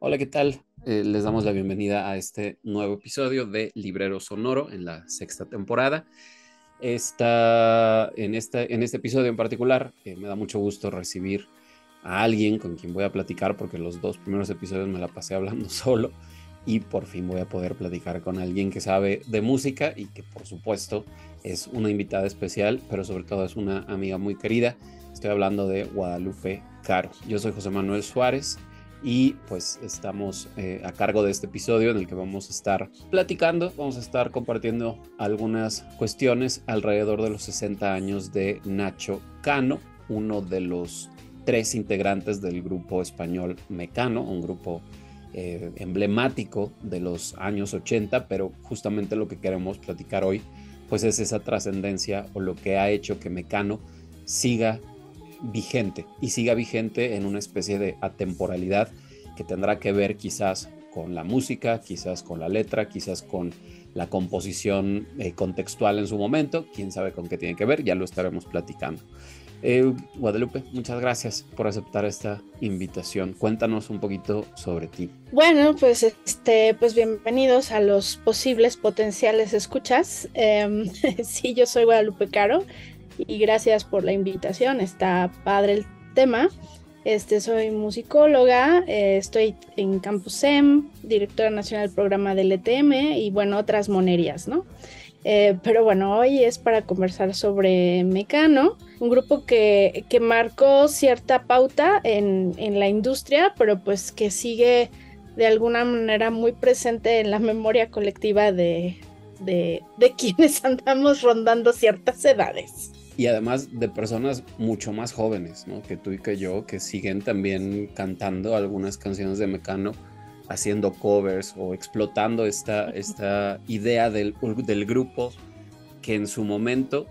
Hola, ¿qué tal? Eh, les damos la bienvenida a este nuevo episodio de Librero Sonoro en la sexta temporada. Esta, en, esta, en este episodio en particular, eh, me da mucho gusto recibir a alguien con quien voy a platicar porque los dos primeros episodios me la pasé hablando solo y por fin voy a poder platicar con alguien que sabe de música y que por supuesto es una invitada especial, pero sobre todo es una amiga muy querida. Estoy hablando de Guadalupe Caro. Yo soy José Manuel Suárez y pues estamos eh, a cargo de este episodio en el que vamos a estar platicando, vamos a estar compartiendo algunas cuestiones alrededor de los 60 años de Nacho Cano, uno de los tres integrantes del grupo español Mecano, un grupo eh, emblemático de los años 80, pero justamente lo que queremos platicar hoy pues es esa trascendencia o lo que ha hecho que Mecano siga vigente y siga vigente en una especie de atemporalidad que tendrá que ver quizás con la música, quizás con la letra, quizás con la composición eh, contextual en su momento, quién sabe con qué tiene que ver, ya lo estaremos platicando. Eh, Guadalupe, muchas gracias por aceptar esta invitación. Cuéntanos un poquito sobre ti. Bueno, pues este, pues bienvenidos a los posibles potenciales escuchas. Em, sí, yo soy Guadalupe Caro y gracias por la invitación. Está padre el tema. Este, soy musicóloga, eh, estoy en Campus EM, directora nacional del programa del ETM y bueno, otras monerías, ¿no? Eh, pero bueno, hoy es para conversar sobre Mecano, un grupo que, que marcó cierta pauta en, en, la industria, pero pues que sigue de alguna manera muy presente en la memoria colectiva de, de, de quienes andamos rondando ciertas edades. Y además de personas mucho más jóvenes, ¿no? Que tú y que yo, que siguen también cantando algunas canciones de Mecano, haciendo covers o explotando esta, esta idea del, del grupo que en su momento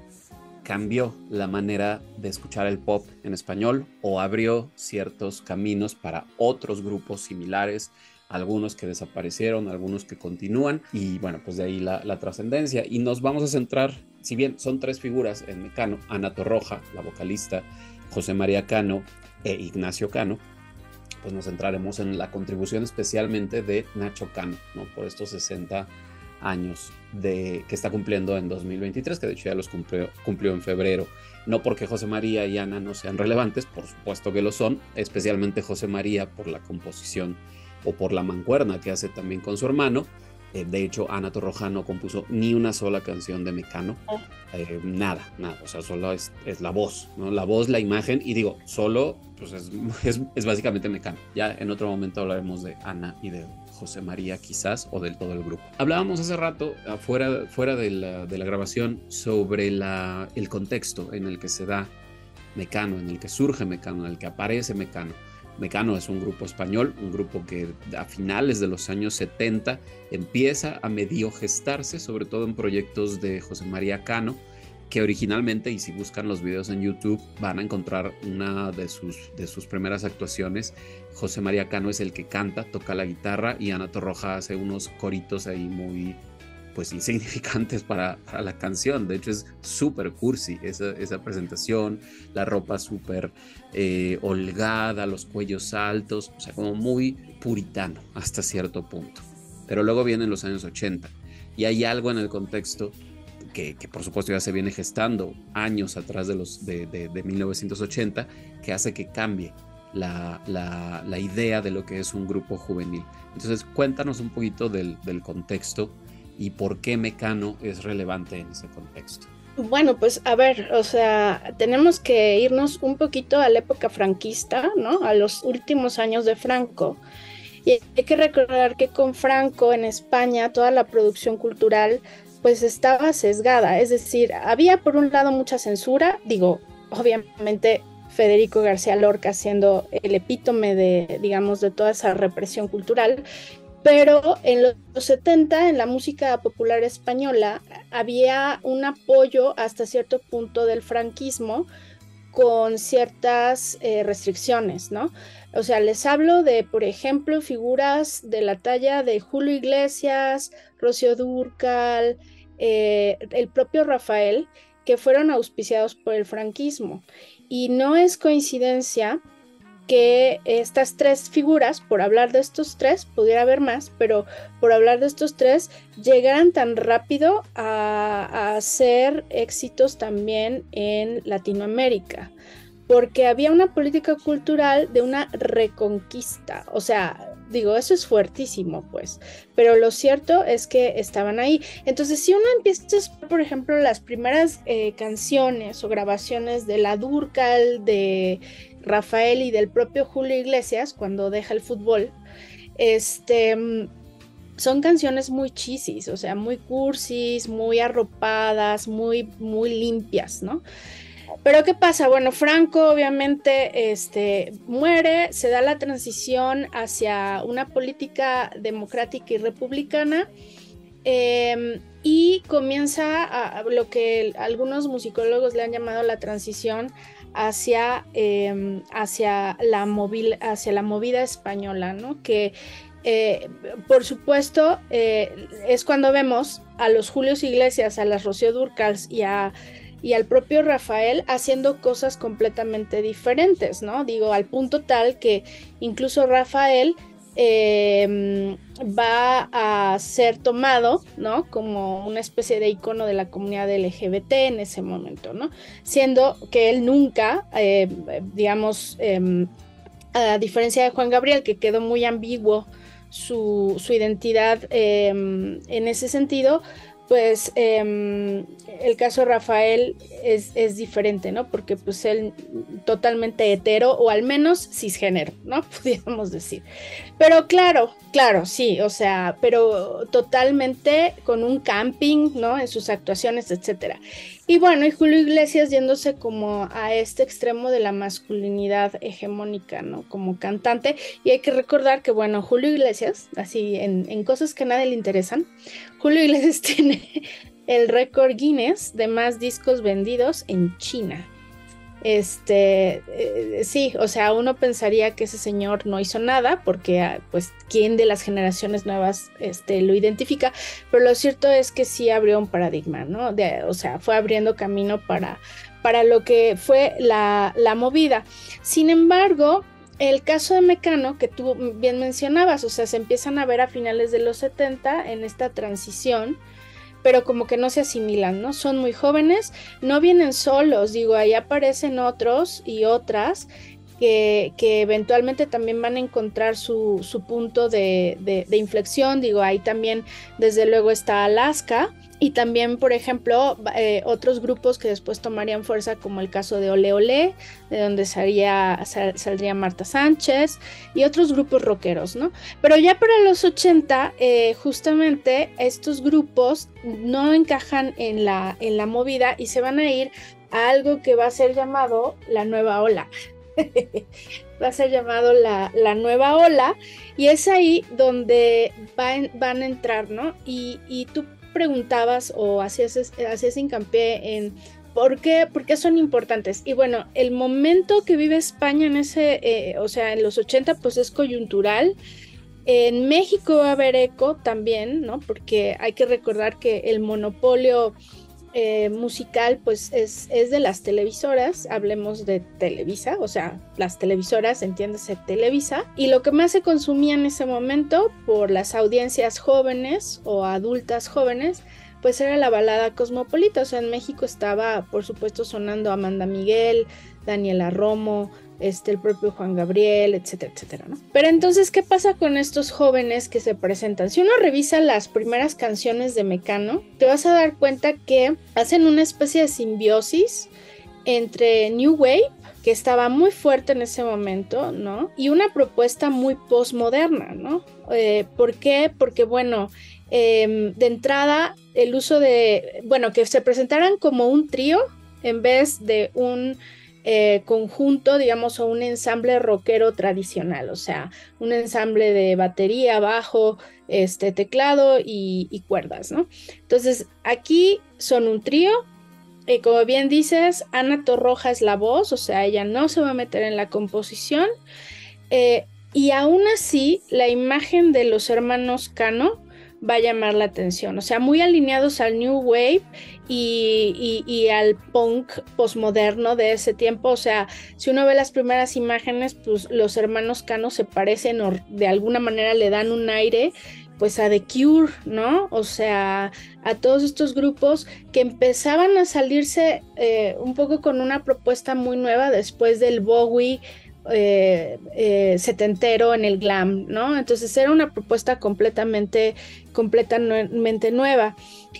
cambió la manera de escuchar el pop en español o abrió ciertos caminos para otros grupos similares algunos que desaparecieron, algunos que continúan y bueno, pues de ahí la, trascendencia. Y nos vamos a centrar, si bien son tres figuras en Mecano, Ana Torroja, la vocalista, José María Cano e Ignacio Cano, pues nos centraremos en la contribución especialmente de Nacho Cano, ¿no? Por estos 60 años de, que está cumpliendo en 2023, que de hecho ya los cumplió, cumplió en febrero. No porque José María y Ana no sean relevantes, por supuesto que lo son, especialmente José María por la composición o por la mancuerna que hace también con su hermano. Eh, de hecho, Ana Torroja no compuso ni una sola canción de Mecano. Oh. Eh, nada, nada. O sea, solo es, es, la voz, ¿no? La voz, la imagen. Y digo, solo pues es, es, es, básicamente Mecano. Ya en otro momento hablaremos de Ana y de José María quizás o del todo el grupo. Hablábamos hace rato, fuera, fuera de, la, de la grabación, sobre la, el contexto en el que se da Mecano, en el que surge Mecano, en el que aparece Mecano. Mecano es un grupo español, un grupo que a finales de los años 70 empieza a medio gestarse, sobre todo en proyectos de José María Cano, que originalmente, y si buscan los videos en YouTube, van a encontrar una de sus, de sus primeras actuaciones. José María Cano es el que canta, toca la guitarra y Ana Torroja hace unos coritos ahí muy, pues insignificantes para, la canción. De hecho es súper cursi esa, esa, presentación, la ropa súper eh, holgada, los cuellos altos, o sea, como muy puritano hasta cierto punto. Pero luego vienen los años 80 y hay algo en el contexto que, que por supuesto ya se viene gestando años atrás de, los, de, de, de 1980 que hace que cambie la, la, la, idea de lo que es un grupo juvenil. Entonces cuéntanos un poquito del, del contexto y por qué Mecano es relevante en ese contexto. Bueno, pues a ver, o sea, tenemos que irnos un poquito a la época franquista, ¿no? A los últimos años de Franco. Y hay que recordar que con Franco en España toda la producción cultural pues estaba sesgada, es decir, había por un lado mucha censura, digo, obviamente Federico García Lorca siendo el epítome de, digamos, de toda esa represión cultural, pero en los 70 en la música popular española había un apoyo hasta cierto punto del franquismo con ciertas eh, restricciones, ¿no? O sea, les hablo de, por ejemplo, figuras de la talla de Julio Iglesias, Rocío Durcal, eh, el propio Rafael, que fueron auspiciados por el franquismo. Y no es coincidencia que estas tres figuras, por hablar de estos tres, pudiera haber más, pero por hablar de estos tres, llegaran tan rápido a, hacer éxitos también en Latinoamérica, porque había una política cultural de una reconquista, o sea, digo, eso es fuertísimo, pues, pero lo cierto es que estaban ahí. Entonces, si uno empieza a por ejemplo, las primeras eh, canciones o grabaciones de la Durcal, de Rafael y del propio Julio Iglesias cuando deja el fútbol, este, son canciones muy chisis, o sea, muy cursis, muy arropadas, muy, muy limpias, ¿no? Pero ¿qué pasa? Bueno, Franco obviamente este, muere, se da la transición hacia una política democrática y republicana em, y comienza a, lo que algunos musicólogos le han llamado la transición hacia, em, hacia, la, hacia la movida española, ¿no? Que eh, por supuesto eh, es cuando vemos a los Julios Iglesias, a las Rocío Durcals y a y al propio Rafael haciendo cosas completamente diferentes, ¿no? Digo, al punto tal que incluso Rafael Em, va a ser tomado, ¿no? Como una especie de icono de la comunidad LGBT en ese momento, ¿no? Siendo que él nunca, eh, digamos, em, a diferencia de Juan Gabriel, que quedó muy ambiguo su, su identidad em, en ese sentido, pues el caso Rafael es, es, diferente, ¿no? Porque pues él totalmente hetero o al menos cisgénero, ¿no? Pudiéramos decir. Pero claro, claro, sí, o sea, pero totalmente con un camping, ¿no? En sus actuaciones, etcétera. Y bueno, y Julio Iglesias yéndose como a este extremo de la masculinidad hegemónica, ¿no? Como cantante. Y hay que recordar que, bueno, Julio Iglesias, así en, en cosas que a nadie le interesan, Julio Iglesias tiene el récord Guinness de más discos vendidos en China. Este, eh, sí, o sea, uno pensaría que ese señor no hizo nada porque, ah, pues, ¿quién de las generaciones nuevas este, lo identifica? Pero lo cierto es que sí abrió un paradigma, ¿no? o sea, fue abriendo camino para, para lo que fue la, la movida. Sin embargo, el caso de Mecano, que tú bien mencionabas, o sea, se empiezan a ver a finales de los 70 en esta transición pero como que no se asimilan, ¿no? Son muy jóvenes, no vienen solos, digo, ahí aparecen otros y otras que, eventualmente también van a encontrar su, punto de, de, inflexión, digo, ahí también desde luego está Alaska, y también, por ejemplo, eh, otros grupos que después tomarían fuerza, como el caso de Ole Ole, de donde salía, saldría Marta Sánchez, y otros grupos rockeros, ¿no? Pero ya para los 80, eh, justamente estos grupos no encajan en la, en la movida y se van a ir a algo que va a ser llamado la nueva ola. va a ser llamado la, nueva ola y es ahí donde van, van a entrar, ¿no? Y, y tú preguntabas o hacías, hacías hincapié en ¿Por qué? son importantes. Y bueno, el momento que vive España en ese, eh, o sea, en los 80, pues es coyuntural. En México va a haber eco también, ¿no? Porque hay que recordar que el monopolio eh, musical, pues es, es, de las televisoras, hablemos de Televisa, o sea, las televisoras, entiéndase Televisa, y lo que más se consumía en ese momento por las audiencias jóvenes o adultas jóvenes, pues era la balada cosmopolita, o sea, en México estaba, por supuesto, sonando Amanda Miguel, Daniela Romo, este, el propio Juan Gabriel, etcétera, etcétera, ¿no? Pero entonces, ¿qué pasa con estos jóvenes que se presentan? Si uno revisa las primeras canciones de Mecano, te vas a dar cuenta que hacen una especie de simbiosis entre New Wave, que estaba muy fuerte en ese momento, ¿no? Y una propuesta muy postmoderna, ¿no? Eh, ¿Por qué? Porque, bueno, em, de entrada, el uso de, bueno, que se presentaran como un trío en vez de un eh, conjunto, digamos, o un ensamble rockero tradicional, o sea, un ensamble de batería, bajo, este, teclado y, cuerdas, ¿no? Entonces, aquí son un trío como bien dices, Ana Torroja es la voz, o sea, ella no se va a meter en la composición. Eh, y aún así, la imagen de los hermanos Cano va a llamar la atención. O sea, muy alineados al New Wave y, al punk postmoderno de ese tiempo. O sea, si uno ve las primeras imágenes, pues los hermanos Cano se parecen o de alguna manera le dan un aire pues a The Cure, ¿no? O sea, a todos estos grupos que empezaban a salirse eh, un poco con una propuesta muy nueva después del Bowie eh, eh, setentero en el glam, ¿no? Entonces era una propuesta completamente, completamente nueva.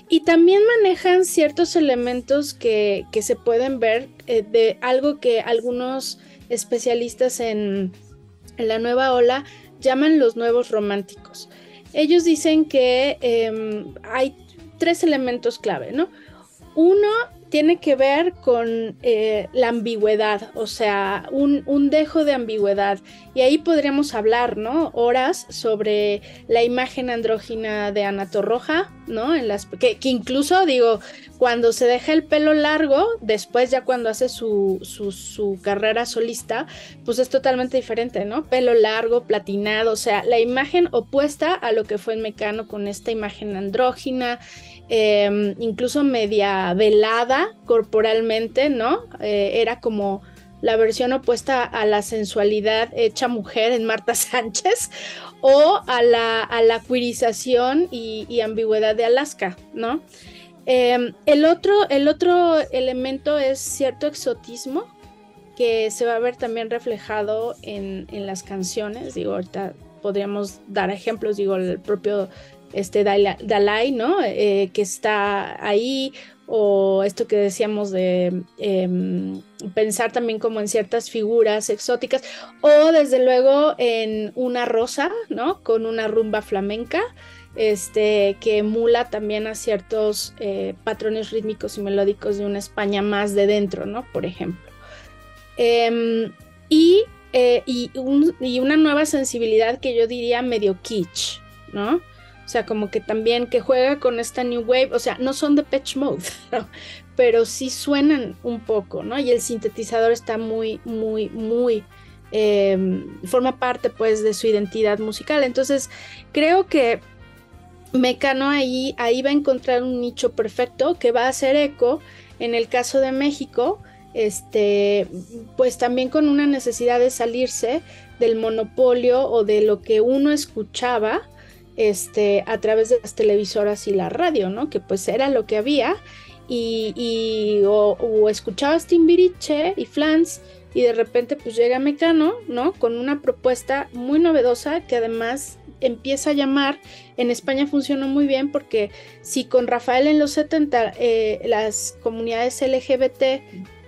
Y también manejan ciertos elementos que, se pueden ver eh, de algo que algunos especialistas en, en, la nueva ola llaman los nuevos románticos. Ellos dicen que em, hay tres elementos clave, ¿no? Uno tiene que ver con eh, la ambigüedad, o sea, un, dejo de ambigüedad. Y ahí podríamos hablar, ¿no? Horas sobre la imagen andrógina de Ana Torroja, ¿no? En las, que, incluso, digo, cuando se deja el pelo largo, después ya cuando hace su, su, su carrera solista, pues es totalmente diferente, ¿no? Pelo largo, platinado, o sea, la imagen opuesta a lo que fue en Mecano con esta imagen andrógina. Em, incluso media velada corporalmente, ¿no? Eh, era como la versión opuesta a la sensualidad hecha mujer en Marta Sánchez o a la, a la cuirización y, ambigüedad de Alaska, ¿no? Em, el, otro, el otro elemento es cierto exotismo que se va a ver también reflejado en, en las canciones, digo, ahorita podríamos dar ejemplos, digo, el propio este Dalai, ¿no? Eh, que está ahí, o esto que decíamos de em, pensar también como en ciertas figuras exóticas, o desde luego en una rosa, ¿no? Con una rumba flamenca, este, que emula también a ciertos eh, patrones rítmicos y melódicos de una España más de dentro, ¿no? Por ejemplo. Em, y, eh, y, y una nueva sensibilidad que yo diría medio kitsch, ¿no? O sea, como que también que juega con esta New Wave, o sea, no son de Patch Mode, pero sí suenan un poco, ¿no? Y el sintetizador está muy, muy, muy, em, forma parte pues de su identidad musical. Entonces, creo que Mecano ahí, ahí va a encontrar un nicho perfecto que va a hacer eco en el caso de México, este, pues también con una necesidad de salirse del monopolio o de lo que uno escuchaba este, a través de las televisoras y la radio, ¿no? Que pues era lo que había. Y, o, escuchabas Timbiriche y Flans y de repente pues llega Mecano, ¿no? Con una propuesta muy novedosa que además empieza a llamar, en España funcionó muy bien porque si con Rafael en los 70 eh, las comunidades LGBT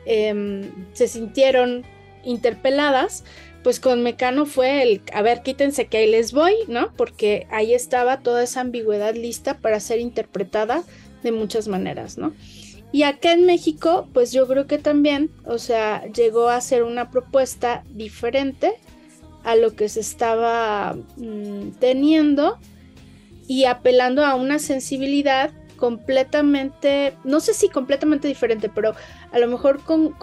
em, se sintieron interpeladas, pues con Mecano fue el, a ver, quítense que ahí les voy, ¿no? Porque ahí estaba toda esa ambigüedad lista para ser interpretada de muchas maneras, ¿no? Y acá en México, pues yo creo que también, o sea, llegó a ser una propuesta diferente a lo que se estaba mm, teniendo y apelando a una sensibilidad completamente, no sé si completamente diferente, pero a lo mejor con,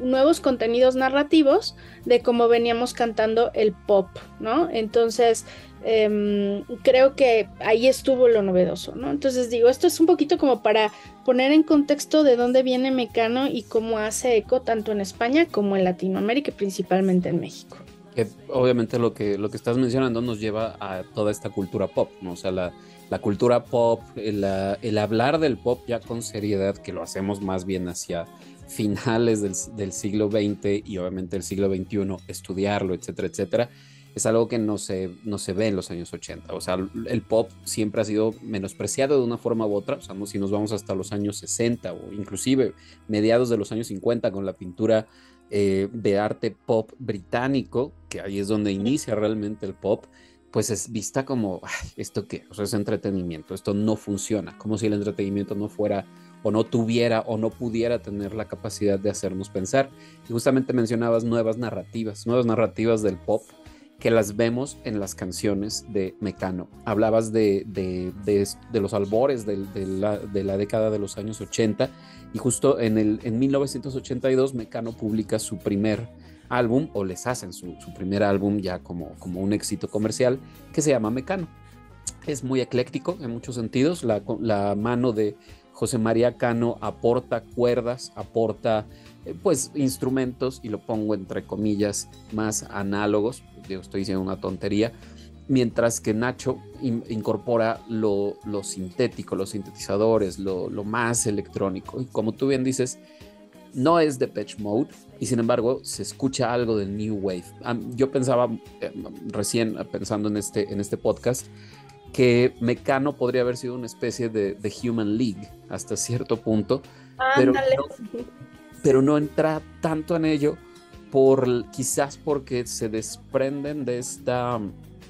nuevos contenidos narrativos de cómo veníamos cantando el pop, ¿no? Entonces, em, creo que ahí estuvo lo novedoso, ¿no? Entonces digo, esto es un poquito como para poner en contexto de dónde viene Mecano y cómo hace eco tanto en España como en Latinoamérica y principalmente en México. Que obviamente lo que, lo que estás mencionando nos lleva a toda esta cultura pop, ¿no? O sea, la, la cultura pop, el, hablar del pop ya con seriedad, que lo hacemos más bien hacia finales del, siglo XX y obviamente el siglo XXI, estudiarlo, etcétera, etcétera, es algo que no se, no se ve en los años 80. O sea, el pop siempre ha sido menospreciado de una forma u otra. O sea, si nos vamos hasta los años 60 o inclusive mediados de los años 50 con la pintura eh, de arte pop británico, que ahí es donde inicia realmente el pop, pues es vista como, ¿esto qué? O sea, es entretenimiento, esto no funciona, como si el entretenimiento no fuera o no tuviera o no pudiera tener la capacidad de hacernos pensar. Y justamente mencionabas nuevas narrativas, nuevas narrativas del pop que las vemos en las canciones de Mecano. Hablabas de, los albores de, la, década de los años 80 y justo en, el, en 1982 Mecano publica su primer álbum o les hacen su, primer álbum ya como, como un éxito comercial que se llama Mecano. Es muy ecléctico en muchos sentidos, la, la mano de José María Cano aporta cuerdas, aporta eh, pues instrumentos, y lo pongo entre comillas, más análogos, yo estoy diciendo una tontería, mientras que Nacho incorpora lo, sintético, los sintetizadores, lo, más electrónico. Y como tú bien dices, no es de Patch Mode, y sin embargo se escucha algo del New Wave. Yo pensaba, eh, recién pensando en este, en este podcast, que Mecano podría haber sido una especie de, de Human League hasta cierto punto, pero pero no entra tanto en ello por quizás porque se desprenden de esta,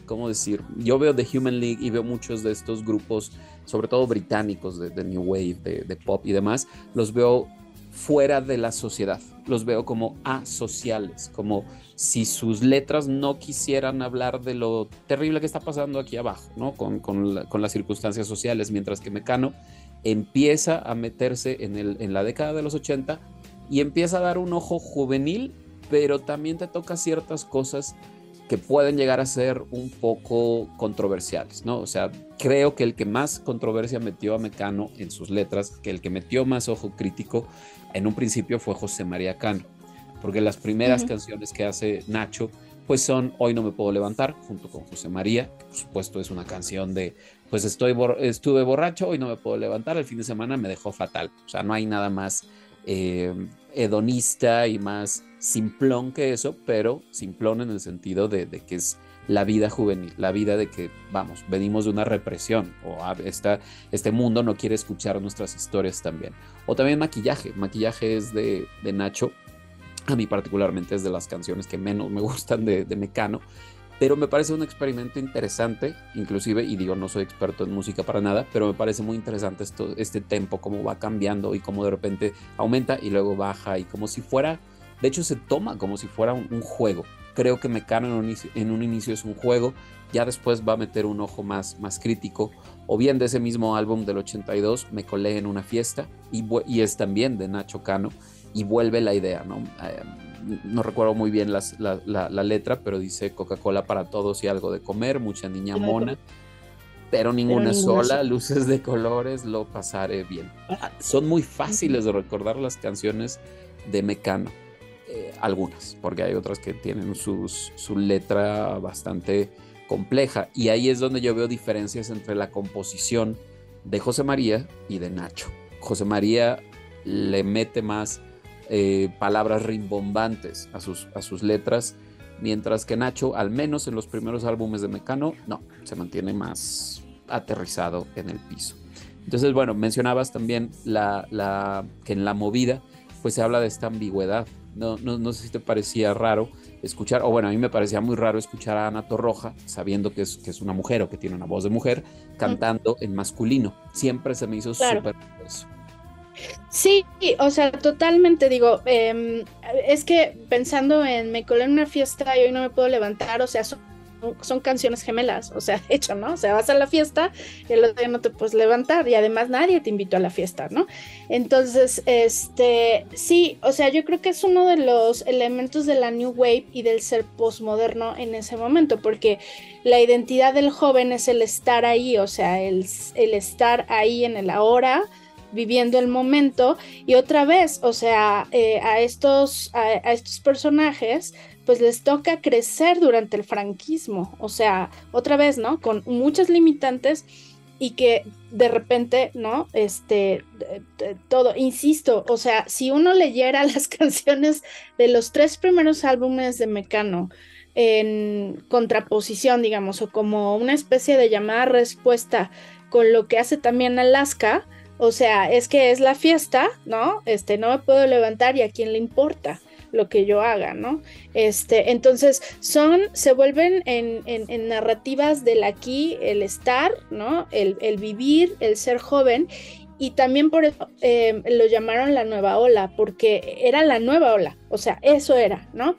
¿cómo decir? Yo veo The Human League y veo muchos de estos grupos, sobre todo británicos de, New Wave, de, pop y demás, los veo fuera de la sociedad, los veo como asociales, como si sus letras no quisieran hablar de lo terrible que está pasando aquí abajo, ¿no? Con, con, las circunstancias sociales, mientras que Mecano empieza a meterse en, el, en la década de los 80 y empieza a dar un ojo juvenil, pero también te toca ciertas cosas que pueden llegar a ser un poco controversiales, ¿no? O sea, creo que el que más controversia metió a Mecano en sus letras, que el que metió más ojo crítico en un principio fue José María Cano, porque las primeras canciones que hace Nacho, pues son Hoy no me puedo levantar, junto con José María, que por supuesto es una canción de, pues estoy estuve borracho, hoy no me puedo levantar, el fin de semana me dejó fatal, o sea, no hay nada más eh, hedonista y más simplón que eso, pero simplón en el sentido de, que es la vida juvenil, la vida de que, vamos, venimos de una represión o este mundo no quiere escuchar nuestras historias también. O también maquillaje, maquillaje es de, Nacho, a mí particularmente es de las canciones que menos me gustan de, de Mecano, pero me parece un experimento interesante, inclusive, y digo, no soy experto en música para nada, pero me parece muy interesante esto, este tempo, cómo va cambiando y cómo de repente aumenta y luego baja y como si fuera, de hecho se toma como si fuera un, juego. Creo que Mecano en un, inicio, en un inicio es un juego, ya después va a meter un ojo más, más crítico, o bien de ese mismo álbum del 82, Me colé en una fiesta, y, y es también de Nacho Cano, y vuelve la idea, ¿no? Eh, no recuerdo muy bien la, letra, pero dice Coca-Cola para todos y algo de comer, mucha niña mona, pero ninguna sola, luces de colores, lo pasaré bien. Ah, son muy fáciles de recordar las canciones de Mecano, algunas, porque hay otras que tienen sus, su letra bastante compleja, y ahí es donde yo veo diferencias entre la composición de José María y de Nacho. José María le mete más eh, palabras rimbombantes a sus, a sus letras, mientras que Nacho, al menos en los primeros álbumes de Mecano, no, se mantiene más aterrizado en el piso. Entonces, bueno, mencionabas también la, la, que en la movida, pues se habla de esta ambigüedad. No, no, no, sé si te parecía raro escuchar, o bueno, a mí me parecía muy raro escuchar a Ana Torroja, sabiendo que es, que es una mujer o que tiene una voz de mujer, cantando en masculino. Siempre se me hizo súper eso. Sí, o sea, totalmente digo, em, es que pensando en me colé en una fiesta y hoy no me puedo levantar, o sea, son, son, canciones gemelas, o sea, hecho, ¿no? O sea, vas a la fiesta y el otro día no te puedes levantar y además nadie te invitó a la fiesta, ¿no? Entonces, este, sí, o sea, yo creo que es uno de los elementos de la New Wave y del ser postmoderno en ese momento, porque la identidad del joven es el estar ahí, o sea, el, el estar ahí en el ahora viviendo el momento y otra vez, o sea, eh, a, estos, a, estos personajes pues les toca crecer durante el franquismo, o sea, otra vez, ¿no? Con muchas limitantes y que de repente, ¿no? Este, todo, insisto, o sea, si uno leyera las canciones de los tres primeros álbumes de Mecano, en contraposición, digamos, o como una especie de llamada respuesta con lo que hace también Alaska, o sea, es que es la fiesta, ¿no? Este, no me puedo levantar y a quién le importa lo que yo haga, ¿no? Este, entonces son, se vuelven en, narrativas del aquí, el estar, ¿no? El, vivir, el ser joven. Y también por eso em, lo llamaron la nueva ola, porque era la nueva ola, o sea, eso era, ¿no?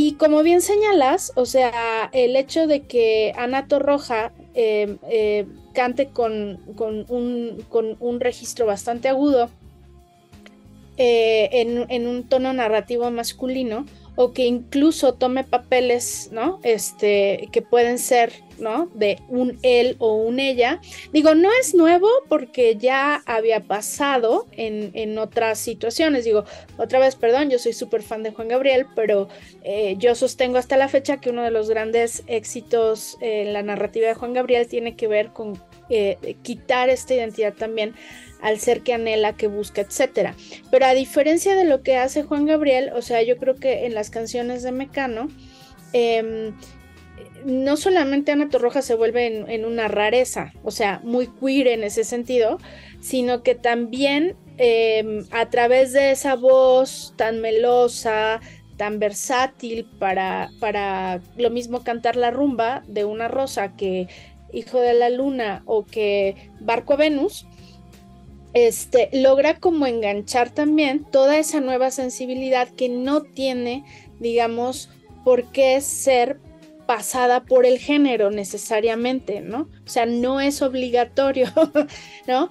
y como bien señalas, o sea, el hecho de que Ana Torroja em, eh, cante con, un, con, un, registro bastante agudo eh, en, en, un tono narrativo masculino, o que incluso tome papeles, ¿no? Este, que pueden ser, ¿no? De un él o un ella. Digo, no es nuevo porque ya había pasado en, otras situaciones. Digo, otra vez, perdón, yo soy súper fan de Juan Gabriel, pero eh, yo sostengo hasta la fecha que uno de los grandes éxitos en la narrativa de Juan Gabriel tiene que ver con eh, quitar esta identidad también al ser que anhela, que busca, etcétera. Pero a diferencia de lo que hace Juan Gabriel, o sea, yo creo que en las canciones de Mecano, em, no solamente Ana Torroja se vuelve en, una rareza, o sea, muy queer en ese sentido, sino que también em, a través de esa voz tan melosa, tan versátil para, para lo mismo cantar la rumba de una rosa que Hijo de la Luna o que Barco a Venus, este, logra como enganchar también toda esa nueva sensibilidad que no tiene, digamos, por qué ser pasada por el género necesariamente, ¿no? O sea, no es obligatorio, ¿no?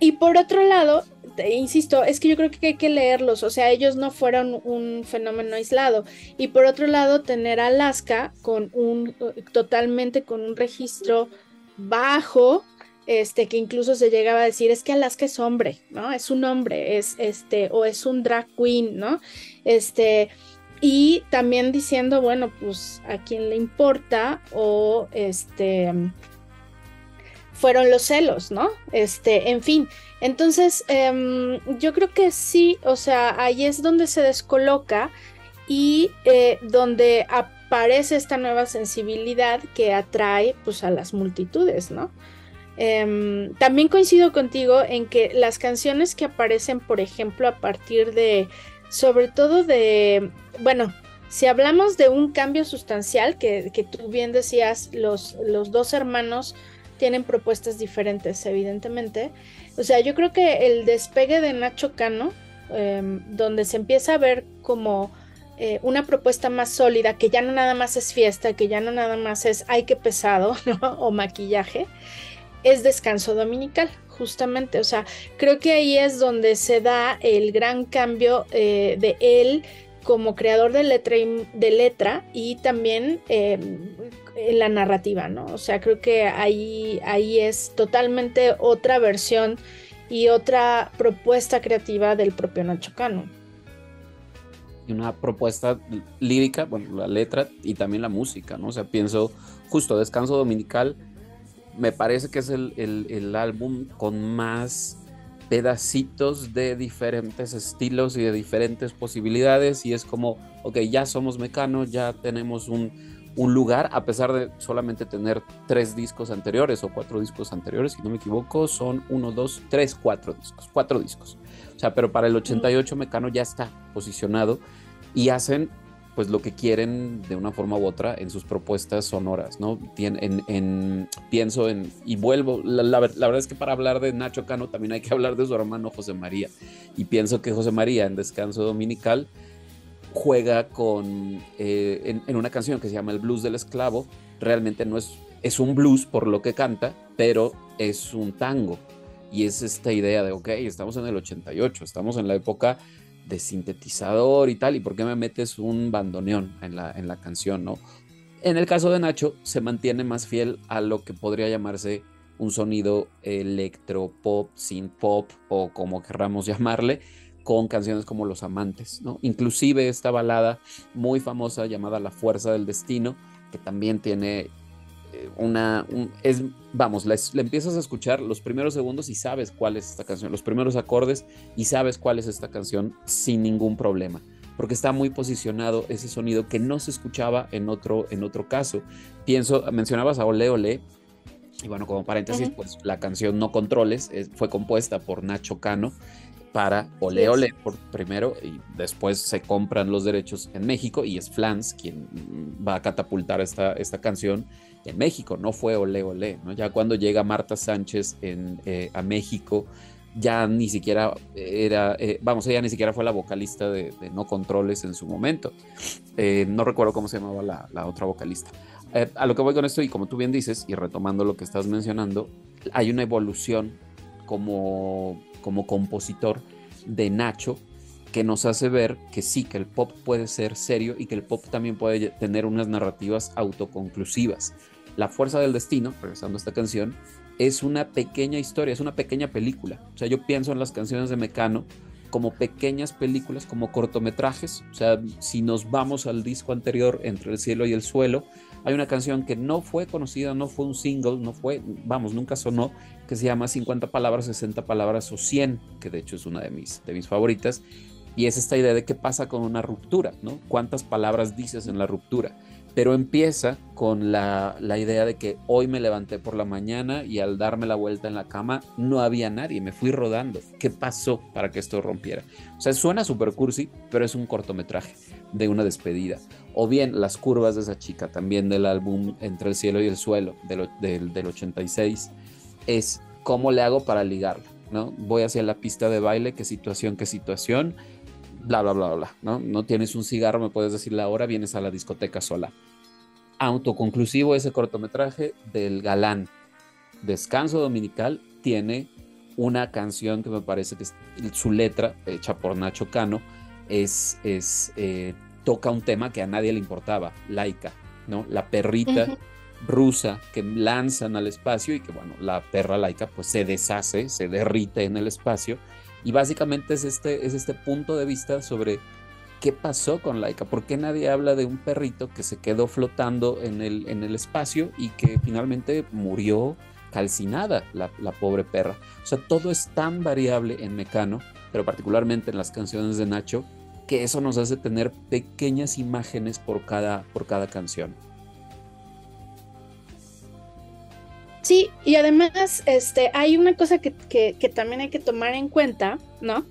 Y por otro lado, insisto, es que yo creo que hay que leerlos, o sea, ellos no fueron un fenómeno aislado. Y por otro lado, tener Alaska con un totalmente con un registro bajo, este, que incluso se llegaba a decir, es que Alaska es hombre, ¿no? Es un hombre, es este, o es un drag queen, ¿no? Este, y también diciendo, bueno, pues a quién le importa, o este, fueron los celos, ¿no? Este, en fin. Entonces, em, yo creo que sí, o sea, ahí es donde se descoloca y eh, donde aparece esta nueva sensibilidad que atrae pues a las multitudes, ¿no? Em, también coincido contigo en que las canciones que aparecen, por ejemplo, a partir de, sobre todo de, bueno, si hablamos de un cambio sustancial, que, tú bien decías, los, los, dos hermanos tienen propuestas diferentes, evidentemente. O sea, yo creo que el despegue de Nacho Cano, em, donde se empieza a ver como eh, una propuesta más sólida, que ya no nada más es fiesta, que ya no nada más es ay que pesado, ¿no? O maquillaje, es descanso dominical, justamente. O sea, creo que ahí es donde se da el gran cambio eh, de él como creador de letra y, de letra y también em, en la narrativa, ¿no? O sea, creo que ahí, ahí es totalmente otra versión y otra propuesta creativa del propio Nacho Cano. Y una propuesta lírica, bueno, la letra y también la música, ¿no? O sea, pienso justo Descanso Dominical me parece que es el, álbum con más pedacitos de diferentes estilos y de diferentes posibilidades y es como, ok, ya somos Mecano, ya tenemos un, un, lugar, a pesar de solamente tener tres discos anteriores o cuatro discos anteriores, si no me equivoco, son uno, dos, tres, cuatro discos, cuatro discos. O sea, pero para el 88 Mecano ya está posicionado y hacen pues lo que quieren de una forma u otra en sus propuestas sonoras, ¿no? En, pienso en, y vuelvo, la, verdad es que para hablar de Nacho Cano también hay que hablar de su hermano José María, y pienso que José María en Descanso Dominical juega con, eh, en, una canción que se llama El Blues del Esclavo, realmente no es, es un blues por lo que canta, pero es un tango, y es esta idea de, ok, estamos en el 88, estamos en la época de sintetizador y tal, y por qué me metes un bandoneón en la, en la canción, ¿no? En el caso de Nacho, se mantiene más fiel a lo que podría llamarse un sonido electropop, sin pop o como querramos llamarle, con canciones como Los Amantes, ¿no? Inclusive esta balada muy famosa llamada La Fuerza del Destino, que también tiene una, es, vamos, la, empiezas a escuchar los primeros segundos y sabes cuál es esta canción, los primeros acordes y sabes cuál es esta canción sin ningún problema, porque está muy posicionado ese sonido que no se escuchaba en otro, en otro caso. Pienso, mencionabas a Ole Ole, y bueno, como paréntesis, pues la canción No Controles fue compuesta por Nacho Cano para Ole Ole por primero y después se compran los derechos en México y es Flans quien va a catapultar esta, esta canción en México, no fue Ole Ole. Ya cuando llega Marta Sánchez eh, a México ya ni siquiera era, eh, vamos, ella ni siquiera fue la vocalista de, No Controles en su momento. Eh, no recuerdo cómo se llamaba la, otra vocalista. A lo que voy con esto, y como tú bien dices, y retomando lo que estás mencionando, hay una evolución como, como compositor de Nacho que nos hace ver que sí, que el pop puede ser serio y que el pop también puede tener unas narrativas autoconclusivas. La fuerza del destino, regresando a esta canción, es una pequeña historia, es una pequeña película. O sea, yo pienso en las canciones de Mecano como pequeñas películas, como cortometrajes. O sea, si nos vamos al disco anterior, Entre el cielo y el suelo, hay una canción que no fue conocida, no fue un single, no fue, vamos, nunca sonó, que se llama 50 palabras, 60 palabras o 100, que de hecho es una de mis, de mis favoritas. Y es esta idea de qué pasa con una ruptura, ¿no? ¿Cuántas palabras dices en la ruptura? Pero empieza con la, idea de que hoy me levanté por la mañana y al darme la vuelta en la cama no había nadie, me fui rodando. ¿Qué pasó para que esto rompiera? O sea, suena super cursi, pero es un cortometraje de una despedida. O bien las curvas de esa chica, también del álbum Entre el cielo y el suelo del, del, 86, es cómo le hago para ligarla, ¿no? Voy hacia la pista de baile, qué situación, qué situación bla, bla, bla, bla, ¿no? No tienes un cigarro, me puedes decir la hora, vienes a la discoteca sola. Autoconclusivo ese cortometraje del galán. Descanso Dominical tiene una canción que me parece que es, su letra, hecha por Nacho Cano, es, es eh, toca un tema que a nadie le importaba, laica, ¿no? La perrita rusa que lanzan al espacio y que, bueno, la perra laica pues se deshace, se derrite en el espacio y básicamente es este, es este punto de vista sobre qué pasó con Laika, por qué nadie habla de un perrito que se quedó flotando en el, en el espacio y que finalmente murió calcinada la, la, pobre perra. O sea, todo es tan variable en Mecano, pero particularmente en las canciones de Nacho, que eso nos hace tener pequeñas imágenes por cada, por cada canción. Sí, y además este, hay una cosa que, también hay que tomar en cuenta, ¿no?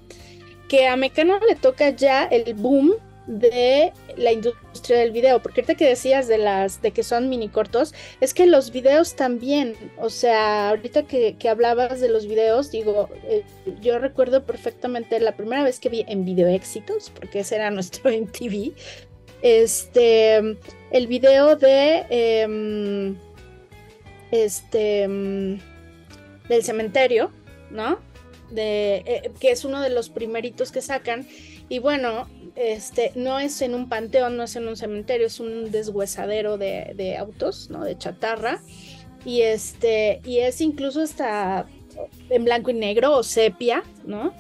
Que a Mecano le toca ya el boom de la industria del video, porque ahorita que decías de las de que son mini cortos, es que los videos también, o sea, ahorita que, hablabas de los videos, digo, eh, yo recuerdo perfectamente la primera vez que vi en Video Éxitos, porque ese era nuestro MTV, este, el video de em, este, mm, del cementerio, ¿no? De, eh, que es uno de los primeritos que sacan. Y bueno, este, no es en un panteón, no es en un cementerio, es un deshuesadero de, autos, ¿no? De chatarra. Y este, y es incluso hasta en blanco y negro o sepia, ¿no?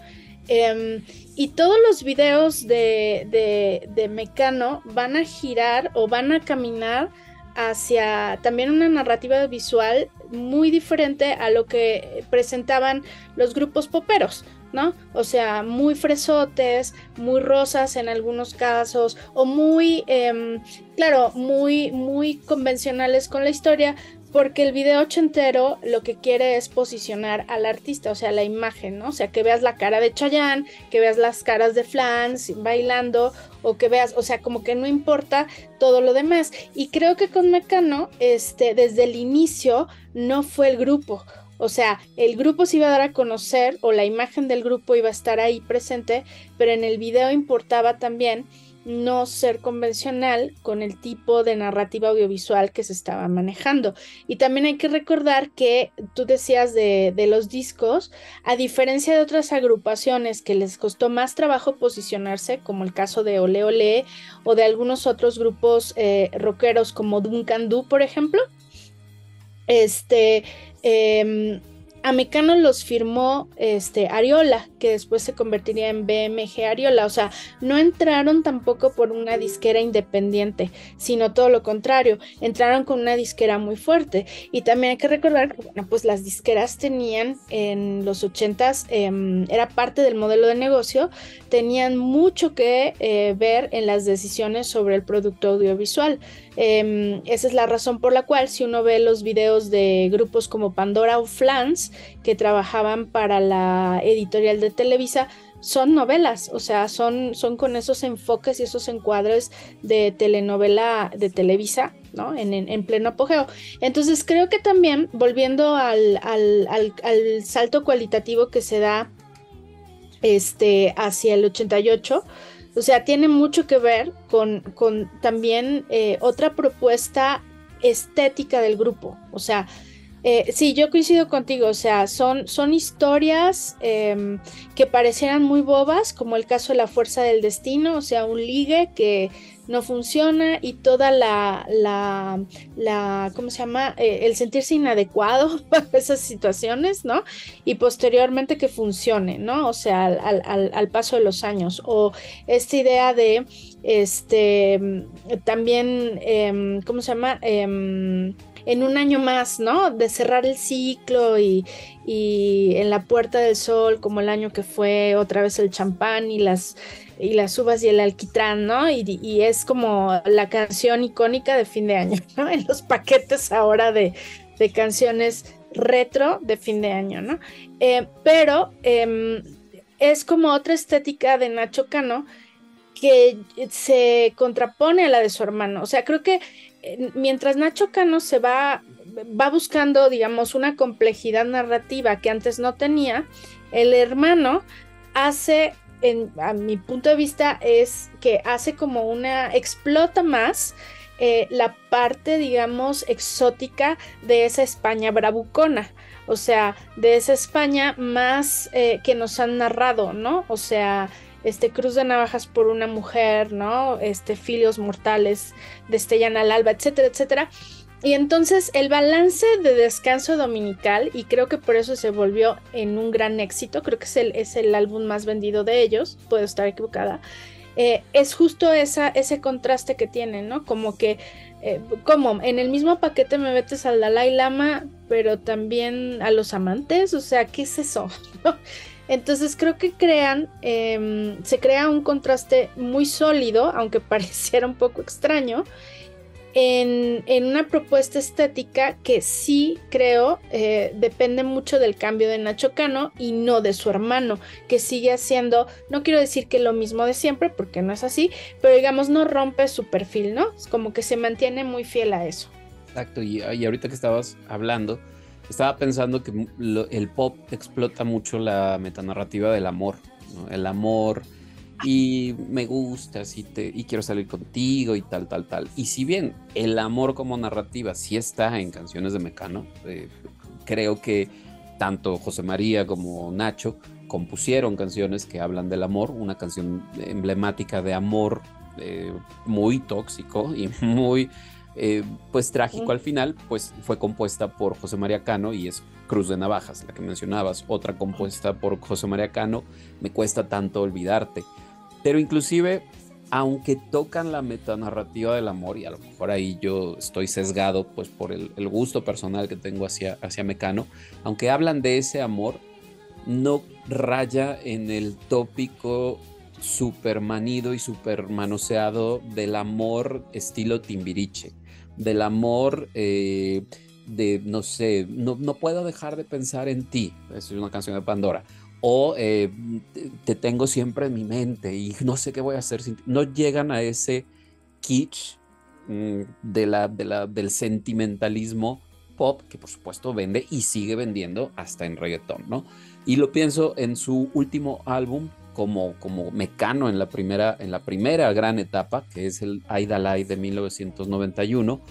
Em, y todos los videos de, de, de Mecano van a girar o van a caminar hacia también una narrativa visual muy diferente a lo que presentaban los grupos poperos, ¿no? O sea, muy fresotes, muy rosas en algunos casos, o muy, em, claro, muy, muy convencionales con la historia, porque el video ochentero lo que quiere es posicionar al artista, o sea, la imagen, ¿no? O sea, que veas la cara de Chayanne, que veas las caras de Flans bailando, o que veas, o sea, como que no importa todo lo demás. Y creo que con Mecano, este, desde el inicio, no fue el grupo. O sea, el grupo se iba a dar a conocer o la imagen del grupo iba a estar ahí presente, pero en el video importaba también no ser convencional con el tipo de narrativa audiovisual que se estaba manejando. Y también hay que recordar que tú decías de, los discos, a diferencia de otras agrupaciones que les costó más trabajo posicionarse, como el caso de Ole Ole o de algunos otros grupos eh, rockeros como Duncan Du, por ejemplo, este... Em, a Mecano los firmó este, Ariola, que después se convertiría en BMG Ariola. O sea, no entraron tampoco por una disquera independiente, sino todo lo contrario, entraron con una disquera muy fuerte. Y también hay que recordar que, bueno, pues las disqueras tenían en los ochentas, em, era parte del modelo de negocio, tenían mucho que eh, ver en las decisiones sobre el producto audiovisual. Em, esa es la razón por la cual si uno ve los videos de grupos como Pandora o Flans que trabajaban para la editorial de Televisa, son novelas, o sea, son, son con esos enfoques y esos encuadres de telenovela de Televisa, ¿no? En, pleno apogeo. Entonces creo que también, volviendo al, al salto cualitativo que se da este, hacia el 88. O sea, tiene mucho que ver con, con también eh, otra propuesta estética del grupo. O sea, eh, sí, yo coincido contigo, o sea, son, son historias em, que parecieran muy bobas, como el caso de la fuerza del destino, o sea, un ligue que no funciona y toda la, la, la ¿cómo se llama? Eh, el sentirse inadecuado para esas situaciones, ¿no? Y posteriormente que funcione, ¿no? O sea, al, al, al paso de los años. O esta idea de, este, también, eh, ¿cómo se llama? Eh, en un año más, ¿no? De cerrar el ciclo y, en la Puerta del Sol, como el año que fue otra vez el champán y las, y las uvas y el alquitrán, ¿no? Y, es como la canción icónica de fin de año, ¿no? En los paquetes ahora de, canciones retro de fin de año, ¿no? Eh, pero em, es como otra estética de Nacho Cano que se contrapone a la de su hermano. O sea, creo que mientras Nacho Cano se va, va buscando, digamos, una complejidad narrativa que antes no tenía, el hermano hace, en, a mi punto de vista, es que hace como una, explota más eh, la parte, digamos, exótica de esa España bravucona. O sea, de esa España más eh, que nos han narrado, ¿no? O sea, este cruz de navajas por una mujer, ¿no? Este filios mortales destellan al alba, etcétera, etcétera. Y entonces el balance de descanso dominical, y creo que por eso se volvió en un gran éxito, creo que es el, es el álbum más vendido de ellos, puedo estar equivocada, eh, es justo esa, ese contraste que tienen, ¿no? Como que, eh, como en el mismo paquete me metes al Dalai Lama, pero también a los amantes, o sea, ¿qué es eso? Entonces creo que crean, em, se crea un contraste muy sólido, aunque pareciera un poco extraño, en, una propuesta estética que sí creo eh, depende mucho del cambio de Nacho Cano y no de su hermano, que sigue haciendo, no quiero decir que lo mismo de siempre, porque no es así, pero digamos no rompe su perfil, ¿no? Es como que se mantiene muy fiel a eso. Exacto, y, y ahorita que estabas hablando, estaba pensando que el pop explota mucho la metanarrativa del amor, el amor y me gustas y, te, y quiero salir contigo y tal, tal, tal. Y si bien el amor como narrativa sí está en canciones de Mecano, eh, creo que tanto José María como Nacho compusieron canciones que hablan del amor, una canción emblemática de amor eh, muy tóxico y muy eh, pues trágico al final, pues fue compuesta por José María Cano y es Cruz de Navajas, la que mencionabas, otra compuesta por José María Cano, Me cuesta tanto olvidarte. Pero inclusive, aunque tocan la metanarrativa del amor, y a lo mejor ahí yo estoy sesgado pues por el, gusto personal que tengo hacia, hacia Mecano, aunque hablan de ese amor, no raya en el tópico supermanido y supermanoseado del amor estilo Timbiriche del amor, eh, de, no sé, no, puedo dejar de pensar en ti, es una canción de Pandora, o eh, te, tengo siempre en mi mente y no sé qué voy a hacer sin ti. No llegan a ese kitsch mm, de la, del sentimentalismo pop, que por supuesto vende y sigue vendiendo hasta en reggaetón, ¿no? Y lo pienso en su último álbum, como, como Mecano en la, primera, en la primera gran etapa, que es el Aidalai de 1991,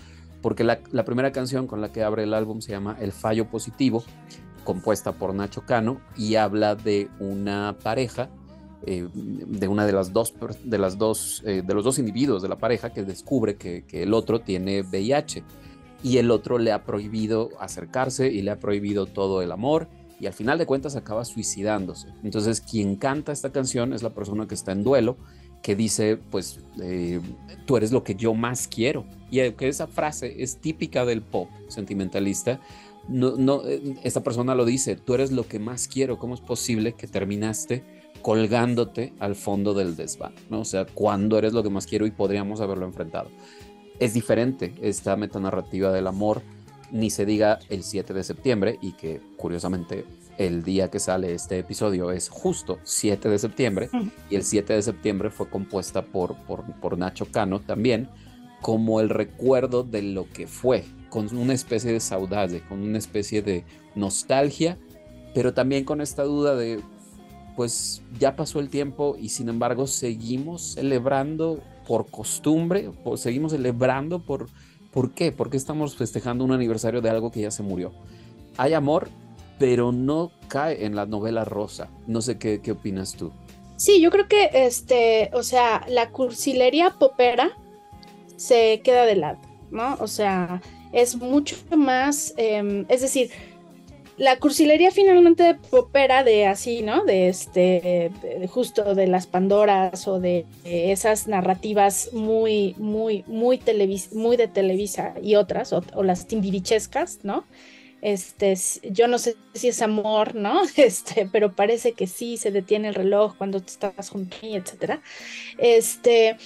porque la, primera canción con la que abre el álbum se llama El Fallo Positivo, compuesta por Nacho Cano, y habla de una pareja, eh, de una de las dos, de, las dos eh, de los dos individuos de la pareja que descubre que, el otro tiene VIH y el otro le ha prohibido acercarse y le ha prohibido todo el amor y al final de cuentas acaba suicidándose. Entonces quien canta esta canción es la persona que está en duelo, que dice, pues, eh, tú eres lo que yo más quiero. Y que esa frase es típica del pop sentimentalista, no, no, eh, esta persona lo dice, tú eres lo que más quiero, ¿cómo es posible que terminaste colgándote al fondo del desván? ¿no? O sea, cuando eres lo que más quiero y podríamos haberlo enfrentado. Es diferente esta metanarrativa del amor ni se diga el 7 de septiembre y que curiosamente el día que sale este episodio es justo 7 de septiembre y el 7 de septiembre fue compuesta por, por, Nacho Cano también como el recuerdo de lo que fue, con una especie de saudade, con una especie de nostalgia, pero también con esta duda de pues ya pasó el tiempo y sin embargo seguimos celebrando por costumbre, seguimos celebrando por... ¿Por qué? Porque estamos festejando un aniversario de algo que ya se murió. Hay amor, pero no cae en la novela rosa. No sé qué, qué opinas tú. Sí, yo creo que este, o sea, la cursilería popera se queda de lado, ¿no? O sea, es mucho más, em, es decir, la cursilería finalmente popera de así, ¿no? De este, justo de las Pandoras o de, esas narrativas muy, muy, muy, muy de Televisa y otras, o, las timbirichescas, ¿no? Este, yo no sé si es amor, ¿no? Este, pero parece que sí, se detiene el reloj cuando te estás junto a mí, etcétera. Este,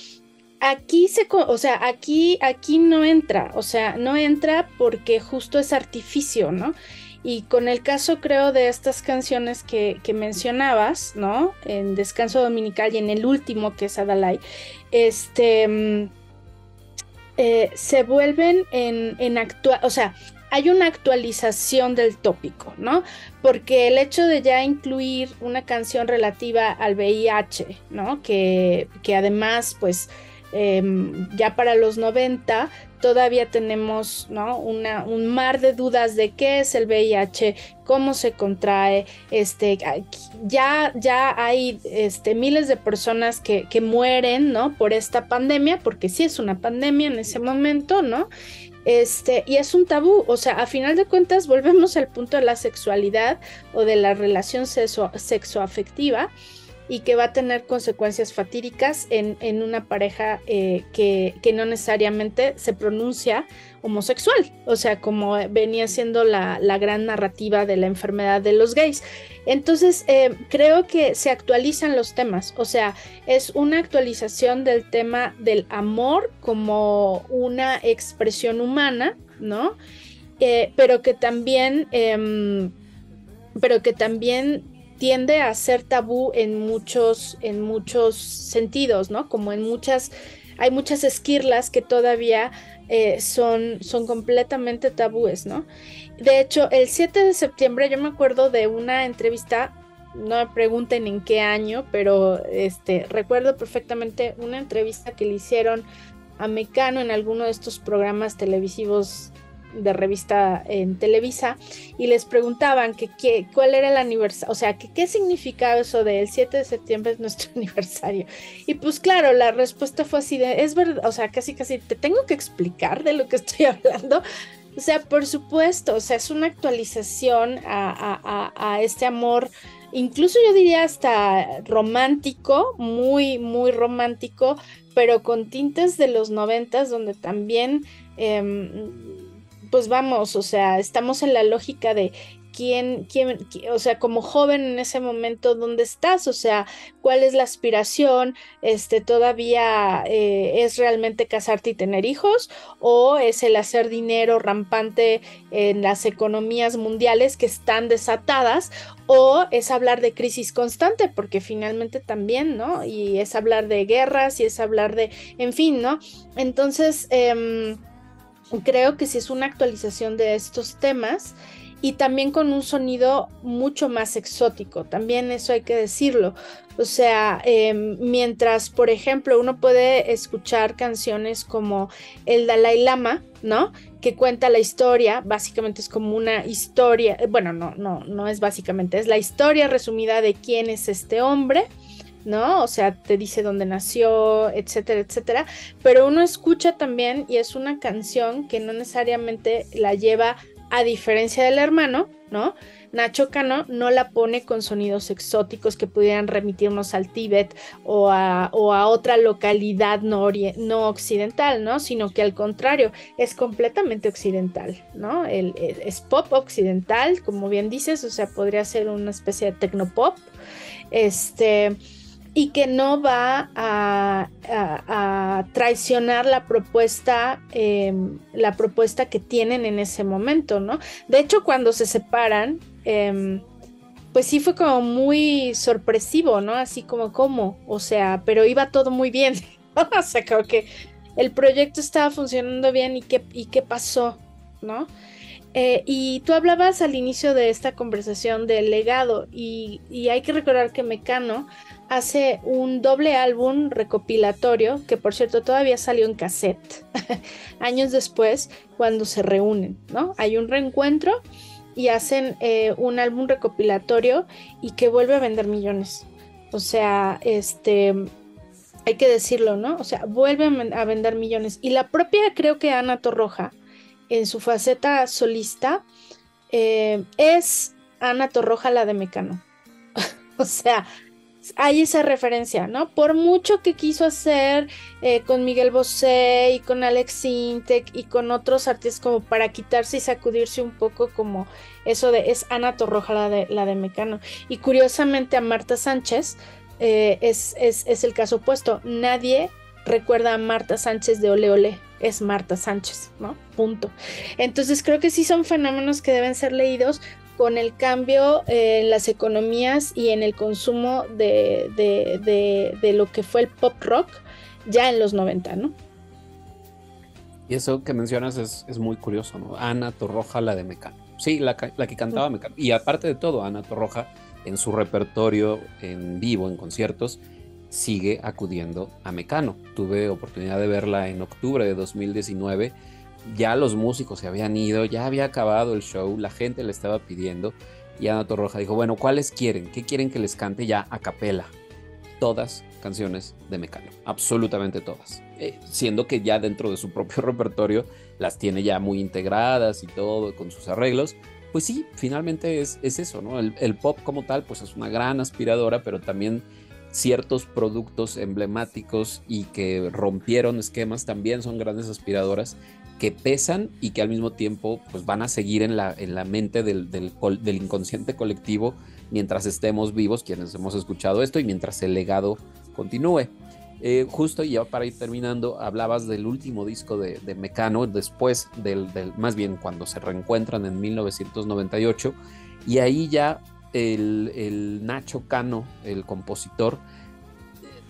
aquí se, o sea, aquí, aquí no entra, o sea, no entra porque justo es artificio, ¿no? Y con el caso, creo, de estas canciones que, mencionabas, ¿no? En Descanso Dominical y en el último, que es Adalai, este, mm, eh, se vuelven en, en actual, o sea, hay una actualización del tópico, ¿no? Porque el hecho de ya incluir una canción relativa al VIH, ¿no? Que, que además, pues, Em, ya para los 90 todavía tenemos ¿no? Una, un mar de dudas de qué es el VIH, cómo se contrae, este, ya, ya hay este, miles de personas que, que mueren ¿no? por esta pandemia, porque sí es una pandemia en ese momento, ¿no? Este, y es un tabú, o sea, a final de cuentas volvemos al punto de la sexualidad o de la relación sexo, sexoafectiva y que va a tener consecuencias fatídicas en, una pareja eh, que, no necesariamente se pronuncia homosexual, o sea, como venía siendo la, gran narrativa de la enfermedad de los gays. Entonces, eh, creo que se actualizan los temas, o sea, es una actualización del tema del amor como una expresión humana, ¿no? Eh, pero que también, em, pero que también tiende a ser tabú en muchos, en muchos sentidos, ¿no? Como en muchas, hay muchas esquirlas que todavía eh, son, son completamente tabúes, ¿no? De hecho, el 7 de septiembre yo me acuerdo de una entrevista, no me pregunten en qué año, pero este, recuerdo perfectamente una entrevista que le hicieron a Mecano en alguno de estos programas televisivos de revista en Televisa y les preguntaban que, cuál era el aniversario, o sea, que qué significaba eso del 7 de septiembre es nuestro aniversario. Y pues claro, la respuesta fue así de, es verdad, o sea, casi casi te tengo que explicar de lo que estoy hablando. O sea, por supuesto, o sea, es una actualización a, a este amor incluso yo diría hasta romántico, muy, muy romántico, pero con tintes de los noventas, donde también eh, pues vamos, o sea, estamos en la lógica de quién, quién, o sea, como joven en ese momento, ¿dónde estás? O sea, ¿cuál es la aspiración? Este, ¿Todavía eh, es realmente casarte y tener hijos? ¿O es el hacer dinero rampante en las economías mundiales que están desatadas? ¿O es hablar de crisis constante? Porque finalmente también, ¿no? Y es hablar de guerras y es hablar de, en fin, ¿no? Entonces, eh, creo que sí es una actualización de estos temas y también con un sonido mucho más exótico, también eso hay que decirlo. O sea, em, mientras, por ejemplo, uno puede escuchar canciones como El Dalai Lama, ¿no? Que cuenta la historia, básicamente es como una historia, eh, bueno, no, no, no es básicamente, es la historia resumida de quién es este hombre ¿no? O sea, te dice dónde nació, etcétera, etcétera. Pero uno escucha también y es una canción que no necesariamente la lleva a diferencia del hermano, ¿no? Nacho Cano no la pone con sonidos exóticos que pudieran remitirnos al Tíbet o a, otra localidad no, occidental, ¿no? Sino que al contrario, es completamente occidental, ¿no? El, es pop occidental, como bien dices, o sea, podría ser una especie de tecnopop. Este y que no va a, traicionar la propuesta, em, la propuesta que tienen en ese momento, ¿no? De hecho, cuando se separan, em, pues sí fue como muy sorpresivo, ¿no? Así como, ¿cómo? O sea, pero iba todo muy bien. o sea, creo que el proyecto estaba funcionando bien y qué, y qué pasó, ¿no? Eh, y tú hablabas al inicio de esta conversación del legado y, hay que recordar que Mecano hace un doble álbum recopilatorio que por cierto todavía salió en cassette años después cuando se reúnen, ¿no? Hay un reencuentro y hacen eh, un álbum recopilatorio y que vuelve a vender millones. O sea, este, hay que decirlo, ¿no? O sea, vuelve a vender millones. Y la propia, creo que Ana Torroja, en su faceta solista, eh, es Ana Torroja la de Mecano. o sea, hay esa referencia, ¿no? Por mucho que quiso hacer eh, con Miguel Bosé y con Alex Sintek y con otros artistas como para quitarse y sacudirse un poco como eso de es Ana Torroja la de, la de Mecano. Y curiosamente a Marta Sánchez eh, es, es, el caso opuesto. Nadie recuerda a Marta Sánchez de Ole Ole, es Marta Sánchez, ¿no? Punto. Entonces creo que sí son fenómenos que deben ser leídos con el cambio en las economías y en el consumo de, de, lo que fue el pop rock ya en los 90, ¿no? Y eso que mencionas es, es muy curioso, ¿no? Ana Torroja, la de Mecano. Sí, la, la que cantaba Mecano. Y aparte de todo, Ana Torroja en su repertorio en vivo, en conciertos, sigue acudiendo a Mecano. Tuve oportunidad de verla en octubre de 2019 ya los músicos se habían ido, ya había acabado el show, la gente le estaba pidiendo y Ana Torroja dijo, bueno, ¿cuáles quieren? ¿Qué quieren que les cante ya a capela? Todas canciones de Mecano, absolutamente todas. Eh, siendo que ya dentro de su propio repertorio las tiene ya muy integradas y todo con sus arreglos. Pues sí, finalmente es, eso, ¿no? El pop como tal, pues es una gran aspiradora, pero también ciertos productos emblemáticos y que rompieron esquemas también son grandes aspiradoras que pesan y que al mismo tiempo pues, van a seguir en la, en la mente del, del, inconsciente colectivo mientras estemos vivos, quienes hemos escuchado esto, y mientras el legado continúe. Eh, justo y ya para ir terminando, hablabas del último disco de, de Mecano, después del, del, más bien cuando se reencuentran en 1998, y ahí ya el, el Nacho Cano, el compositor,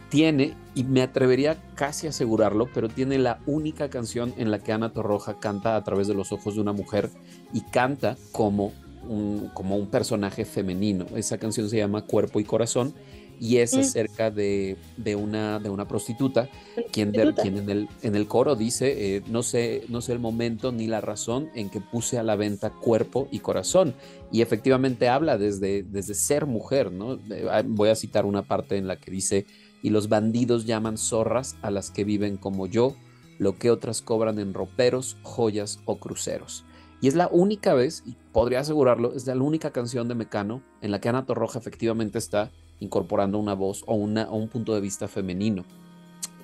tiene, y me atrevería casi a asegurarlo, pero tiene la única canción en la que Ana Torroja canta a través de los ojos de una mujer y canta como un, como un personaje femenino. Esa canción se llama Cuerpo y Corazón y es mm. acerca de, una, de una prostituta, quien, quien en, el, en el coro dice, eh, no, sé, no sé el momento ni la razón en que puse a la venta cuerpo y corazón. Y efectivamente habla desde, desde ser mujer, ¿no? Eh, voy a citar una parte en la que dice, y los bandidos llaman zorras a las que viven como yo, lo que otras cobran en roperos, joyas o cruceros. Y es la única vez, y podría asegurarlo, es la única canción de Mecano en la que Ana Torroja efectivamente está incorporando una voz o, una, un punto de vista femenino,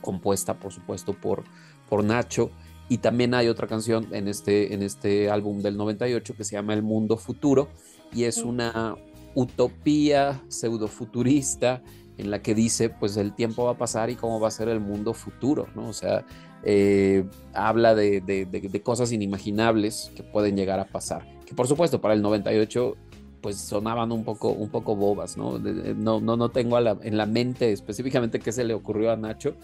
compuesta por supuesto por, por Nacho. Y también hay otra canción en este, en este álbum del 98 que se llama El Mundo Futuro y es una utopía pseudo futurista en la que dice, pues el tiempo va a pasar y cómo va a ser el mundo futuro, ¿no? O sea, eh, habla de, cosas inimaginables que pueden llegar a pasar. Que por supuesto, para el 98, pues sonaban un poco, un poco bobas, ¿no? no, no, no tengo en la mente específicamente qué se le ocurrió a Nacho,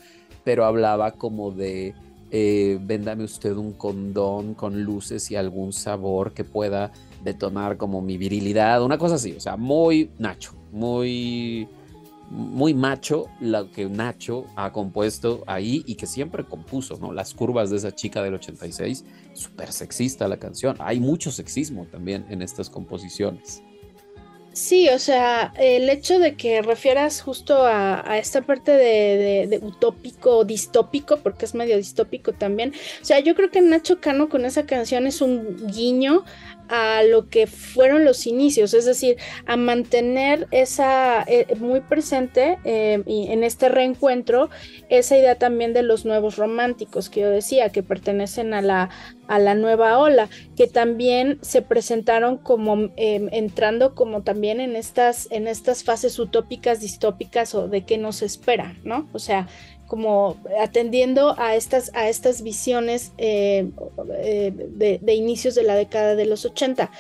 pero hablaba como de... Eh, véndame usted un condón con luces y algún sabor que pueda detonar como mi virilidad, una cosa así, o sea, muy Nacho, muy muy macho lo que Nacho ha compuesto ahí y que siempre compuso, ¿no? Las curvas de esa chica del 86, súper sexista la canción. Hay mucho sexismo también en estas composiciones. Sí, o sea, el hecho de que refieras justo a, esta parte de, de, utópico, distópico, porque es medio distópico también. O sea, yo creo que Nacho Cano con esa canción es un guiño a lo que fueron los inicios, es decir, a mantener esa eh, muy presente eh, y en este reencuentro esa idea también de los nuevos románticos que yo decía, que pertenecen a la, a la nueva ola, que también se presentaron como em, entrando como también en estas, en estas fases utópicas, distópicas o de qué nos espera, ¿no? O sea, como atendiendo a estas, a estas visiones eh, eh, de, inicios de la década de los 80.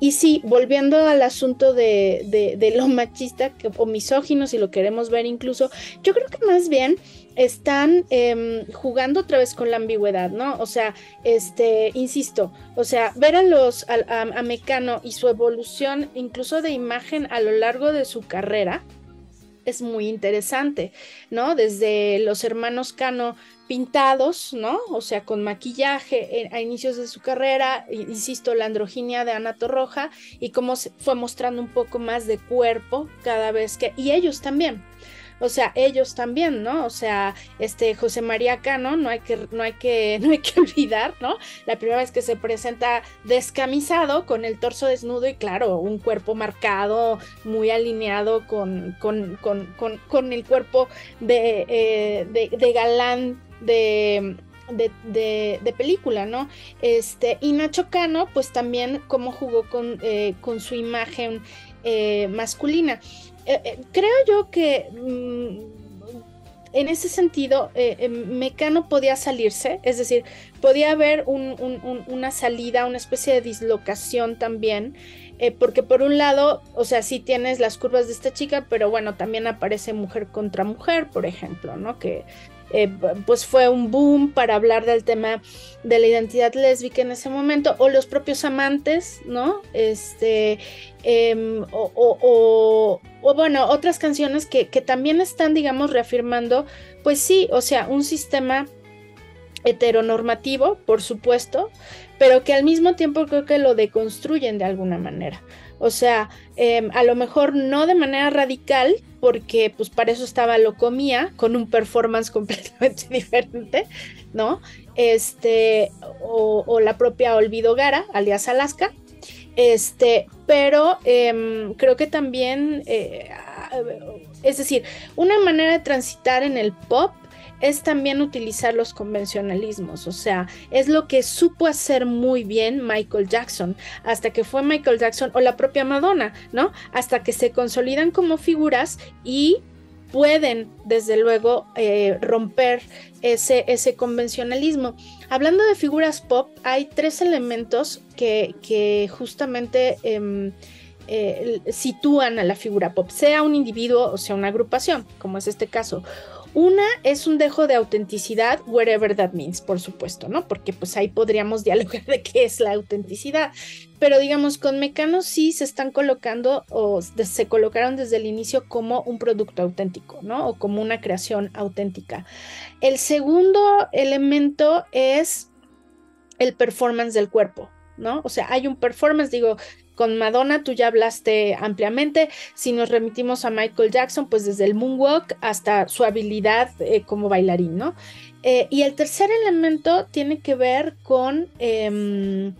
Y sí, volviendo al asunto de, de lo machista que, o misógino, si lo queremos ver incluso, yo creo que más bien están em, jugando otra vez con la ambigüedad, ¿no? O sea, este, insisto, o sea, ver a los, a, Mecano y su evolución, incluso de imagen a lo largo de su carrera, es muy interesante, ¿no? Desde los hermanos Cano pintados, ¿no? O sea, con maquillaje a inicios de su carrera, insisto, la androginia de Ana Torroja y cómo se fue mostrando un poco más de cuerpo cada vez que, y ellos también, o sea, ellos también, ¿no? O sea, este José María Cano, no hay que, no hay que, no hay que olvidar, ¿no? La primera vez que se presenta descamisado, con el torso desnudo y claro, un cuerpo marcado, muy alineado con, con, con, el cuerpo de, eh, de, galán de, de, película, ¿no? Este, y Nacho Cano, pues también cómo jugó con, eh, con su imagen eh, masculina. Eh, eh, creo yo que mm, en ese sentido, eh, Mecano podía salirse, es decir, podía haber una salida, una especie de dislocación también, porque por un lado, o sea, sí tienes las curvas de esta chica, pero bueno, también aparece mujer contra mujer, por ejemplo, ¿no? Que pues fue un boom para hablar del tema de la identidad lésbica en ese momento, o los propios amantes, ¿no? Este, em, o, bueno, otras canciones que, que también están, digamos, reafirmando, pues sí, o sea, un sistema heteronormativo, por supuesto, pero que al mismo tiempo creo que lo deconstruyen de alguna manera. O sea, em, a lo mejor no de manera radical, porque pues para eso estaba Locomía, con un performance completamente diferente, ¿no? Este, o, la propia Olvido Gara, alias Alaska. Este, pero em, creo que también, eh, es decir, una manera de transitar en el pop es también utilizar los convencionalismos, o sea, es lo que supo hacer muy bien Michael Jackson, hasta que fue Michael Jackson o la propia Madonna, ¿no? Hasta que se consolidan como figuras y pueden, desde luego, eh, romper ese, ese, convencionalismo. Hablando de figuras pop, hay tres elementos que, justamente em, eh, sitúan a la figura pop, sea un individuo o sea una agrupación, como es este caso. Una es un dejo de autenticidad, wherever that means, por supuesto, ¿no? Porque pues ahí podríamos dialogar de qué es la autenticidad. Pero digamos, con Mecano sí se están colocando o se colocaron desde el inicio como un producto auténtico, ¿no? O como una creación auténtica. El segundo elemento es el performance del cuerpo, ¿no? O sea, hay un performance, digo, con Madonna tú ya hablaste ampliamente. Si nos remitimos a Michael Jackson, pues desde el moonwalk hasta su habilidad eh, como bailarín, ¿no? Eh, y el tercer elemento tiene que ver con, em,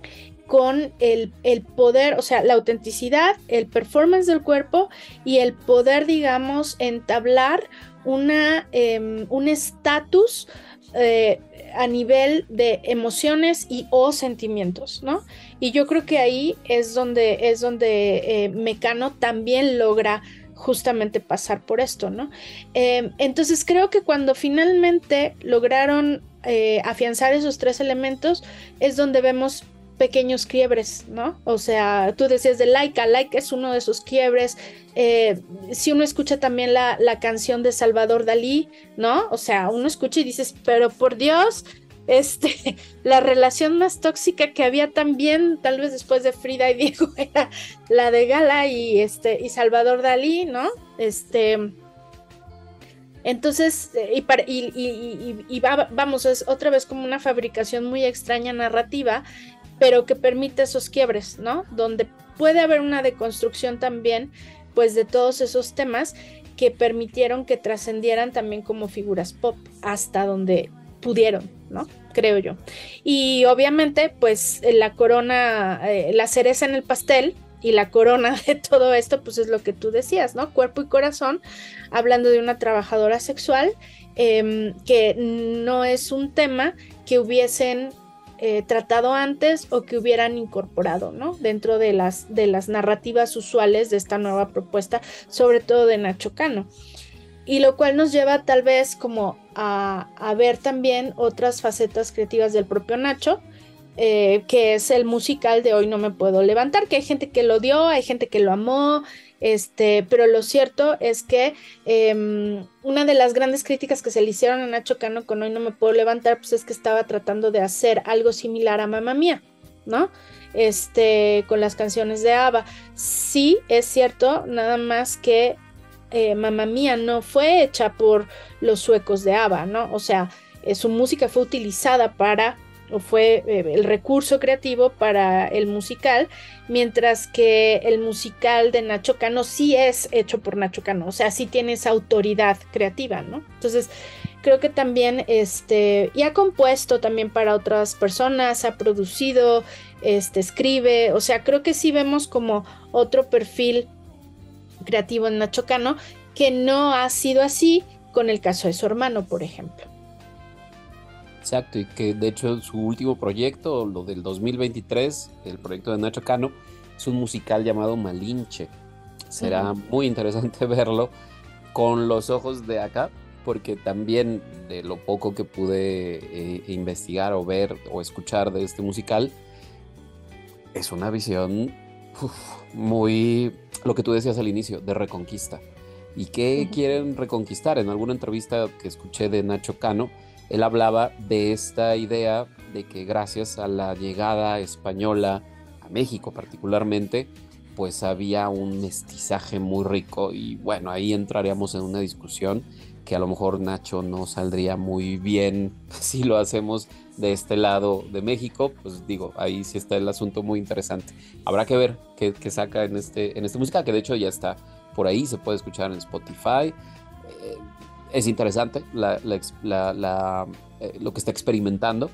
con el, poder, o sea, la autenticidad, el performance del cuerpo y el poder, digamos, entablar una, em, un estatus eh, a nivel de emociones y o sentimientos, ¿no? Y yo creo que ahí es donde, es donde eh, Mecano también logra justamente pasar por esto, ¿no? Em, entonces creo que cuando finalmente lograron eh, afianzar esos tres elementos es donde vemos pequeños quiebres, ¿no? O sea, tú decías de Laika, Laika es uno de esos quiebres. Eh, si uno escucha también la, canción de Salvador Dalí, ¿no? O sea, uno escucha y dices, pero por Dios, este, la relación más tóxica que había también, tal vez después de Frida y Diego, era la de Gala y, este, y Salvador Dalí, ¿no? Este. Entonces, eh, y, y, vamos, es otra vez como una fabricación muy extraña narrativa pero que permite esos quiebres, ¿no? Donde puede haber una deconstrucción también, pues de todos esos temas que permitieron que trascendieran también como figuras pop hasta donde pudieron, ¿no? Creo yo. Y obviamente, pues la corona, eh, la cereza en el pastel y la corona de todo esto, pues es lo que tú decías, ¿no? Cuerpo y corazón, hablando de una trabajadora sexual, em, que no es un tema que hubiesen eh, tratado antes o que hubieran incorporado, ¿no? Dentro de las, de las narrativas usuales de esta nueva propuesta, sobre todo de Nacho Cano. y lo cual nos lleva tal vez como a, a ver también otras facetas creativas del propio Nacho, eh, que es el musical de Hoy no me puedo levantar, que hay gente que lo dio, hay gente que lo amó, este, pero lo cierto es que em, una de las grandes críticas que se le hicieron a Nacho Cano con Hoy no me puedo levantar, pues es que estaba tratando de hacer algo similar a Mamá Mía, ¿no? Este, con las canciones de ABBA. Sí, es cierto, nada más que eh, Mamá Mía no fue hecha por los suecos de ABBA, ¿no? O sea, eh, su música fue utilizada para fue eh, el recurso creativo para el musical, mientras que el musical de Nacho Cano sí es hecho por Nacho Cano, o sea, sí tiene esa autoridad creativa, ¿no? Entonces, creo que también, este, y ha compuesto también para otras personas, ha producido, este, escribe, o sea, creo que sí vemos como otro perfil creativo en Nacho Cano, que no ha sido así con el caso de su hermano, por ejemplo. Exacto, y que de hecho su último proyecto, lo del 2023, el proyecto de Nacho Cano, es un musical llamado Malinche. Será muy interesante verlo con los ojos de acá, porque también de lo poco que pude eh, investigar o ver o escuchar de este musical, es una visión muy, lo que tú decías al inicio, de reconquista. ¿Y qué quieren reconquistar? En alguna entrevista que escuché de Nacho Cano, él hablaba de esta idea de que gracias a la llegada española a México particularmente, pues había un mestizaje muy rico y bueno, ahí entraríamos en una discusión que a lo mejor Nacho no saldría muy bien si lo hacemos de este lado de México, pues digo, ahí sí está el asunto muy interesante. Habrá que ver qué, saca en este, en esta música, que de hecho ya está por ahí, se puede escuchar en Spotify. Es interesante eh, lo que está experimentando.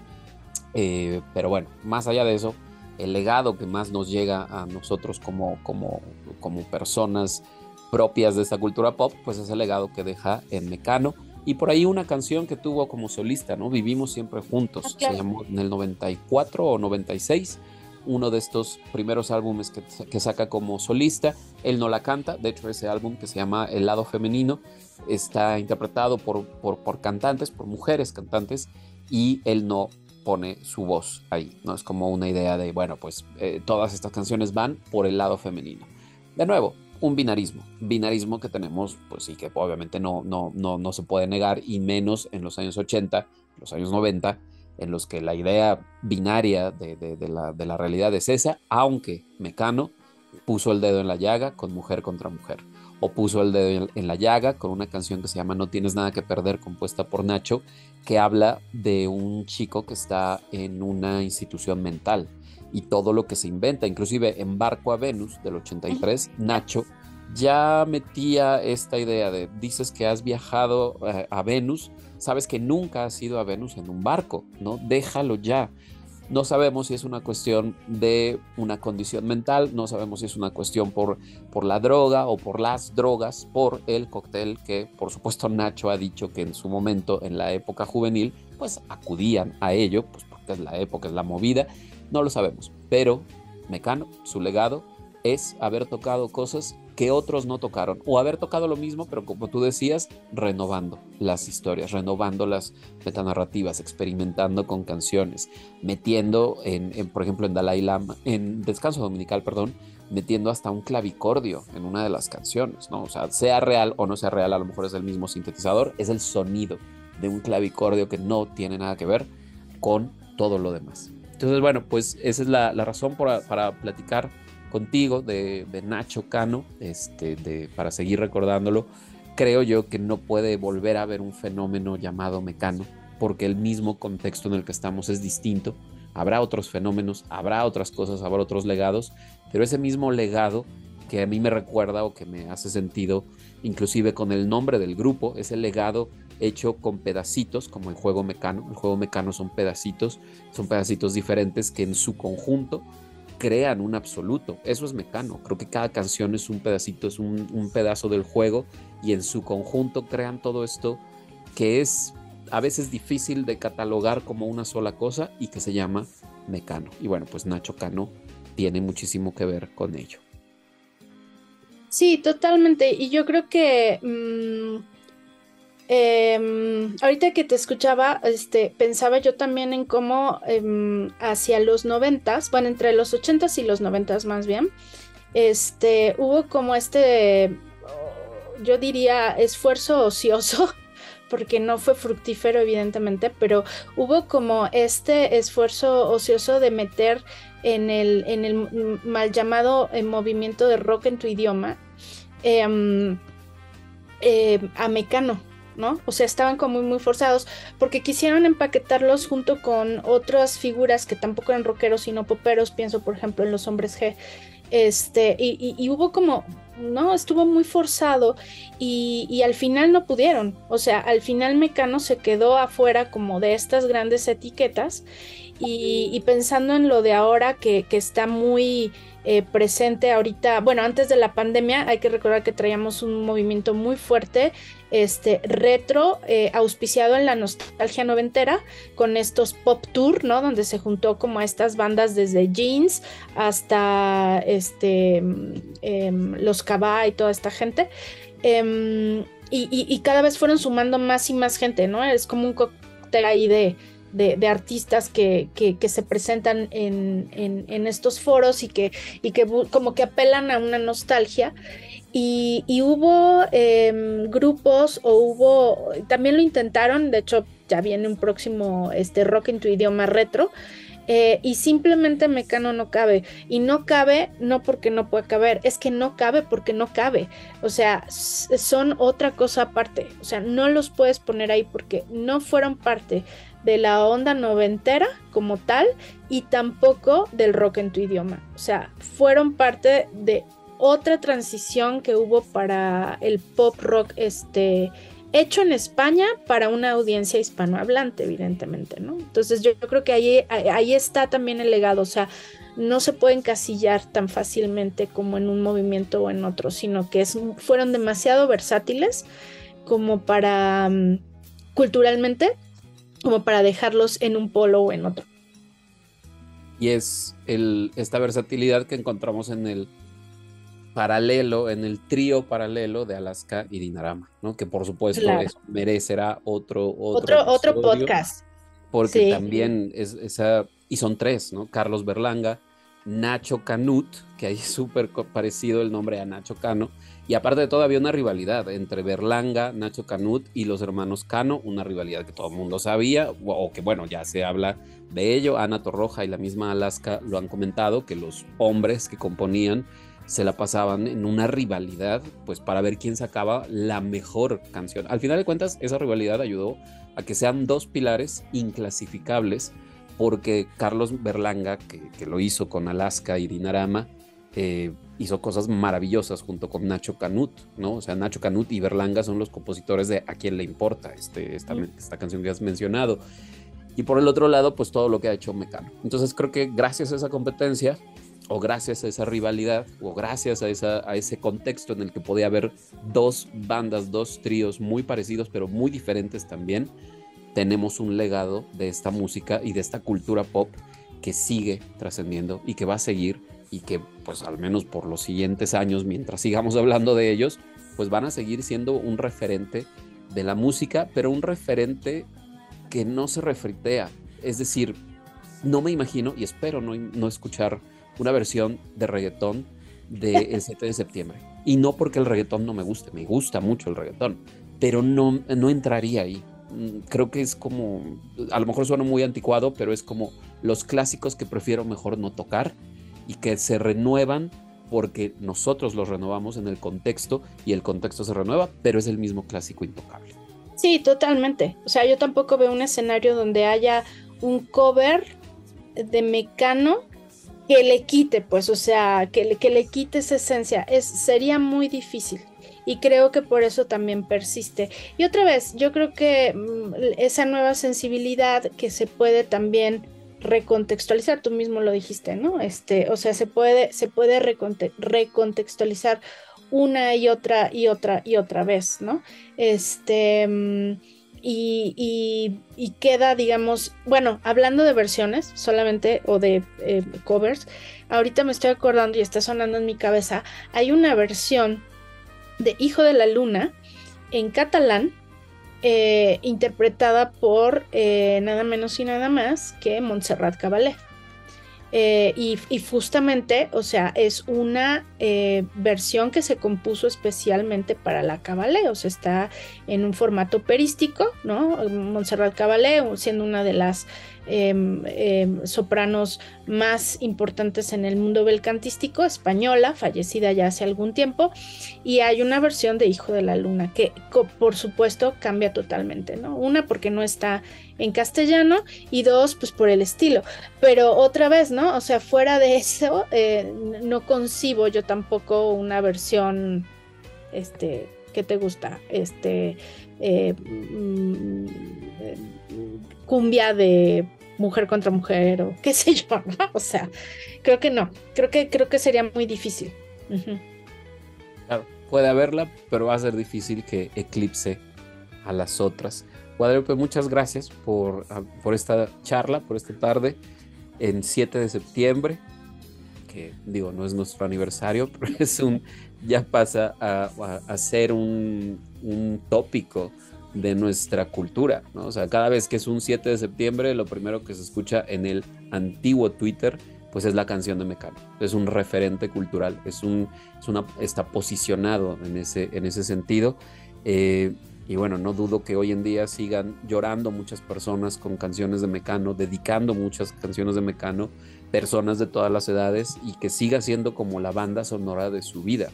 Eh, pero bueno, más allá de eso, el legado que más nos llega a nosotros como, como, como personas propias de esta cultura pop, pues es el legado que deja en Mecano. Y por ahí una canción que tuvo como solista, ¿no? Vivimos siempre juntos. Ah, Se llamó en el 94 o 96 uno de estos primeros álbumes que, saca como solista. Él no la canta, de hecho ese álbum que se llama El lado femenino está interpretado por, por, cantantes, por mujeres cantantes, y él no pone su voz ahí, ¿no? Es como una idea de, bueno, pues eh, todas estas canciones van por el lado femenino. De nuevo, un binarismo, binarismo que tenemos, pues sí, que obviamente no, no, no, no se puede negar, y menos en los años 80, los años 90, en los que la idea binaria de, la, de la realidad es esa, aunque Mecano puso el dedo en la llaga con mujer contra mujer o puso el dedo en la llaga con una canción que se llama No tienes nada que perder, compuesta por Nacho, que habla de un chico que está en una institución mental y todo lo que se inventa, inclusive en Barco a Venus del 83, Nacho ya metía esta idea de, dices que has viajado eh, a Venus, sabes que nunca has ido a Venus en un barco, ¿no? Déjalo ya. No sabemos si es una cuestión de una condición mental, no sabemos si es una cuestión por, por la droga o por las drogas, por el cóctel que por supuesto Nacho ha dicho que en su momento, en la época juvenil, pues acudían a ello, pues porque es la época, es la movida, no lo sabemos. Pero Mecano, su legado es haber tocado cosas que otros no tocaron o haber tocado lo mismo, pero como tú decías, renovando las historias, renovando las metanarrativas, experimentando con canciones, metiendo en, por ejemplo, en Dalai Lama, en Descanso Dominical, perdón, metiendo hasta un clavicordio en una de las canciones, ¿no? O sea, sea real o no sea real, a lo mejor es el mismo sintetizador, es el sonido de un clavicordio que no tiene nada que ver con todo lo demás. Entonces, bueno, pues esa es la, razón para platicar contigo de, Nacho Cano, este, de, para seguir recordándolo, creo yo que no puede volver a haber un fenómeno llamado Mecano, porque el mismo contexto en el que estamos es distinto. Habrá otros fenómenos, habrá otras cosas, habrá otros legados, pero ese mismo legado que a mí me recuerda o que me hace sentido, inclusive con el nombre del grupo, es el legado hecho con pedacitos, como el juego mecano. El juego mecano son pedacitos, son pedacitos diferentes que en su conjunto crean un absoluto. Eso es mecano. Creo que cada canción es un pedacito, es un, pedazo del juego y en su conjunto crean todo esto que es a veces difícil de catalogar como una sola cosa y que se llama mecano. Y bueno, pues Nacho Cano tiene muchísimo que ver con ello. Sí, totalmente. Y yo creo que mm, Em, ahorita que te escuchaba, este, pensaba yo también en cómo em, hacia los noventas, bueno, entre los ochentas y los noventas más bien, este, hubo como este, yo diría, esfuerzo ocioso, porque no fue fructífero evidentemente, pero hubo como este esfuerzo ocioso de meter en el, en el mal llamado eh, movimiento de rock en tu idioma em, a Mecano ¿no? O sea, estaban como muy, forzados porque quisieron empaquetarlos junto con otras figuras que tampoco eran rockeros sino poperos, pienso por ejemplo en los hombres G, este, y, hubo como, no, estuvo muy forzado y, al final no pudieron, o sea, al final Mecano se quedó afuera como de estas grandes etiquetas y, pensando en lo de ahora que, que está muy eh, presente ahorita, bueno, antes de la pandemia hay que recordar que traíamos un movimiento muy fuerte, este retro, eh, auspiciado en la nostalgia noventera, con estos pop tour, ¿no? Donde se juntó como a estas bandas desde Jeans hasta este, em, los Cabá y toda esta gente. Em, y, cada vez fueron sumando más y más gente, ¿no? Es como un cóctel ahí de, de, artistas que, se presentan en, estos foros y que, y que como que apelan a una nostalgia. Y, hubo em, grupos o hubo, también lo intentaron, de hecho ya viene un próximo este, rock en tu idioma retro, eh, y simplemente Mecano no cabe. Y no cabe no porque no pueda caber, es que no cabe porque no cabe. O sea, son otra cosa aparte. O sea, no los puedes poner ahí porque no fueron parte de la onda noventera como tal y tampoco del rock en tu idioma. O sea, fueron parte de otra transición que hubo para el pop rock este hecho en España para una audiencia hispanohablante, evidentemente, ¿no? Entonces yo, creo que ahí, ahí está también el legado, o sea, no se puede encasillar tan fácilmente como en un movimiento o en otro, sino que es, fueron demasiado versátiles como para mm, culturalmente como para dejarlos en un polo o en otro. Y es esta versatilidad que encontramos en el paralelo, en el trío paralelo de Alaska y Dinarama, ¿no? Que por supuesto merecerá otro, otro, otro, podcast. Porque también es esa, y son tres, ¿no? Carlos Berlanga, Nacho Canut, que ahí es súper parecido el nombre a Nacho Cano, y aparte de todo, había una rivalidad entre Berlanga, Nacho Canut y los hermanos Cano, una rivalidad que todo el mundo sabía, o que bueno, ya se habla de ello. Ana Torroja y la misma Alaska lo han comentado, que los hombres que componían se la pasaban en una rivalidad, pues para ver quién sacaba la mejor canción. Al final de cuentas, esa rivalidad ayudó a que sean dos pilares inclasificables, porque Carlos Berlanga, que, que lo hizo con Alaska y Dinarama, eh, hizo cosas maravillosas junto con Nacho Canut, ¿no? O sea, Nacho Canut y Berlanga son los compositores de A quién le importa, este, esta, esta canción que has mencionado. Y por el otro lado, pues todo lo que ha hecho Mecano. Entonces creo que gracias a esa competencia, o gracias a esa rivalidad, o gracias a, ese contexto en el que podía haber dos bandas, dos tríos muy parecidos, pero muy diferentes también, tenemos un legado de esta música y de esta cultura pop que sigue trascendiendo y que va a seguir y que pues al menos por los siguientes años, mientras sigamos hablando de ellos, pues van a seguir siendo un referente de la música, pero un referente que no se refritea. Es decir, no me imagino y espero no, no escuchar una versión de reggaetón del de 7 de septiembre. Y no porque el reggaetón no me guste, me gusta mucho el reggaetón, pero no, no entraría ahí. Mm, creo que es como, a lo mejor suena muy anticuado, pero es como los clásicos que prefiero mejor no tocar y que se renuevan porque nosotros los renovamos en el contexto y el contexto se renueva, pero es el mismo clásico intocable. Sí, totalmente. O sea, yo tampoco veo un escenario donde haya un cover de Mecano que le quite, pues, o sea, que le, que le quite esa esencia. Es, sería muy difícil. Y creo que por eso también persiste. Y otra vez, yo creo que mm, esa nueva sensibilidad que se puede también recontextualizar, tú mismo lo dijiste, ¿no? Este, o sea, se puede, se puede recontextualizar una y otra y otra y otra vez, ¿no? Este, mm, y, y, queda, digamos, bueno, hablando de versiones solamente o de eh, covers, ahorita me estoy acordando y está sonando en mi cabeza, hay una versión de Hijo de la Luna en catalán eh, interpretada por eh, nada menos y nada más que Montserrat Caballé. Eh, y, justamente, o sea, es una versión que se compuso especialmente para la Caballé, o sea, está en un formato perístico, ¿no? Montserrat Caballé, siendo una de las Em, em, sopranos más importantes en el mundo belcantístico, española, fallecida ya hace algún tiempo, y hay una versión de Hijo de la Luna que por supuesto cambia totalmente, ¿no? Una porque no está en castellano y dos, pues por el estilo. Pero otra vez, ¿no? O sea, fuera de eso, eh, no concibo yo tampoco una versión, este, ¿qué te gusta? Este, eh, mm, eh, cumbia de mujer contra mujer o qué sé yo, ¿no? O sea, creo que no, creo que, creo que sería muy difícil. Claro, puede haberla, pero va a ser difícil que eclipse a las otras. Guadalupe, muchas gracias por, ah, por esta charla, por esta tarde en 7 de septiembre, que digo, no es nuestro aniversario, pero es un, ya pasa a, a, ser un, un tópico de nuestra cultura, ¿no? O sea, cada vez que es un 7 de septiembre, lo primero que se escucha en el antiguo Twitter, pues es la canción de Mecano. Es un referente cultural, es un, es una, está posicionado en ese, en ese sentido. Eh, y bueno, no dudo que hoy en día sigan llorando muchas personas con canciones de Mecano, dedicando muchas canciones de Mecano, personas de todas las edades, y que siga siendo como la banda sonora de su vida,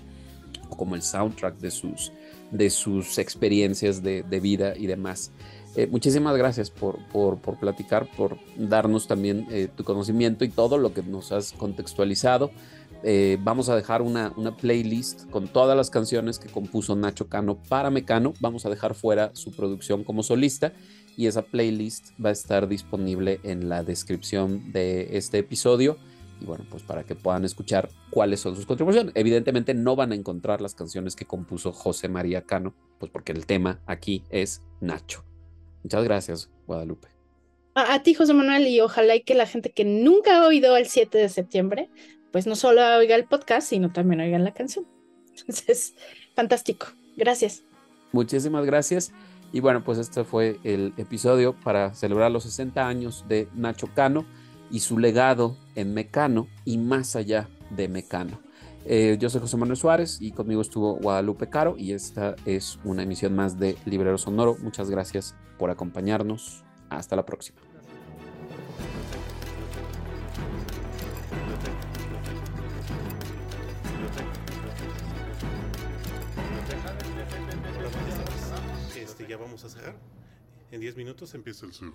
como el soundtrack de sus, de sus experiencias de, vida y demás. Eh, muchísimas gracias por, por, platicar, por darnos también eh, tu conocimiento y todo lo que nos has contextualizado. Eh, vamos a dejar una, una, playlist con todas las canciones que compuso Nacho Cano para Mecano. Vamos a dejar fuera su producción como solista y esa playlist va a estar disponible en la descripción de este episodio y bueno, pues para que puedan escuchar cuáles son sus contribuciones. Evidentemente no van a encontrar las canciones que compuso José María Cano, pues porque el tema aquí es Nacho. Muchas gracias, Guadalupe. A, ti, José Manuel, y ojalá y que la gente que nunca ha oído el 7 de septiembre, pues no solo oiga el podcast, sino también oiga la canción. Entonces, fantástico. Gracias. Muchísimas gracias. Y bueno, pues este fue el episodio para celebrar los 60 años de Nacho Cano y su legado en Mecano y más allá de Mecano. Eh, yo soy José Manuel Suárez y conmigo estuvo Guadalupe Caro y esta es una emisión más de Librero Sonoro. Muchas gracias por acompañarnos. Hasta la próxima. Este, ya vamos a cerrar. En 10 minutos empieza el cerro.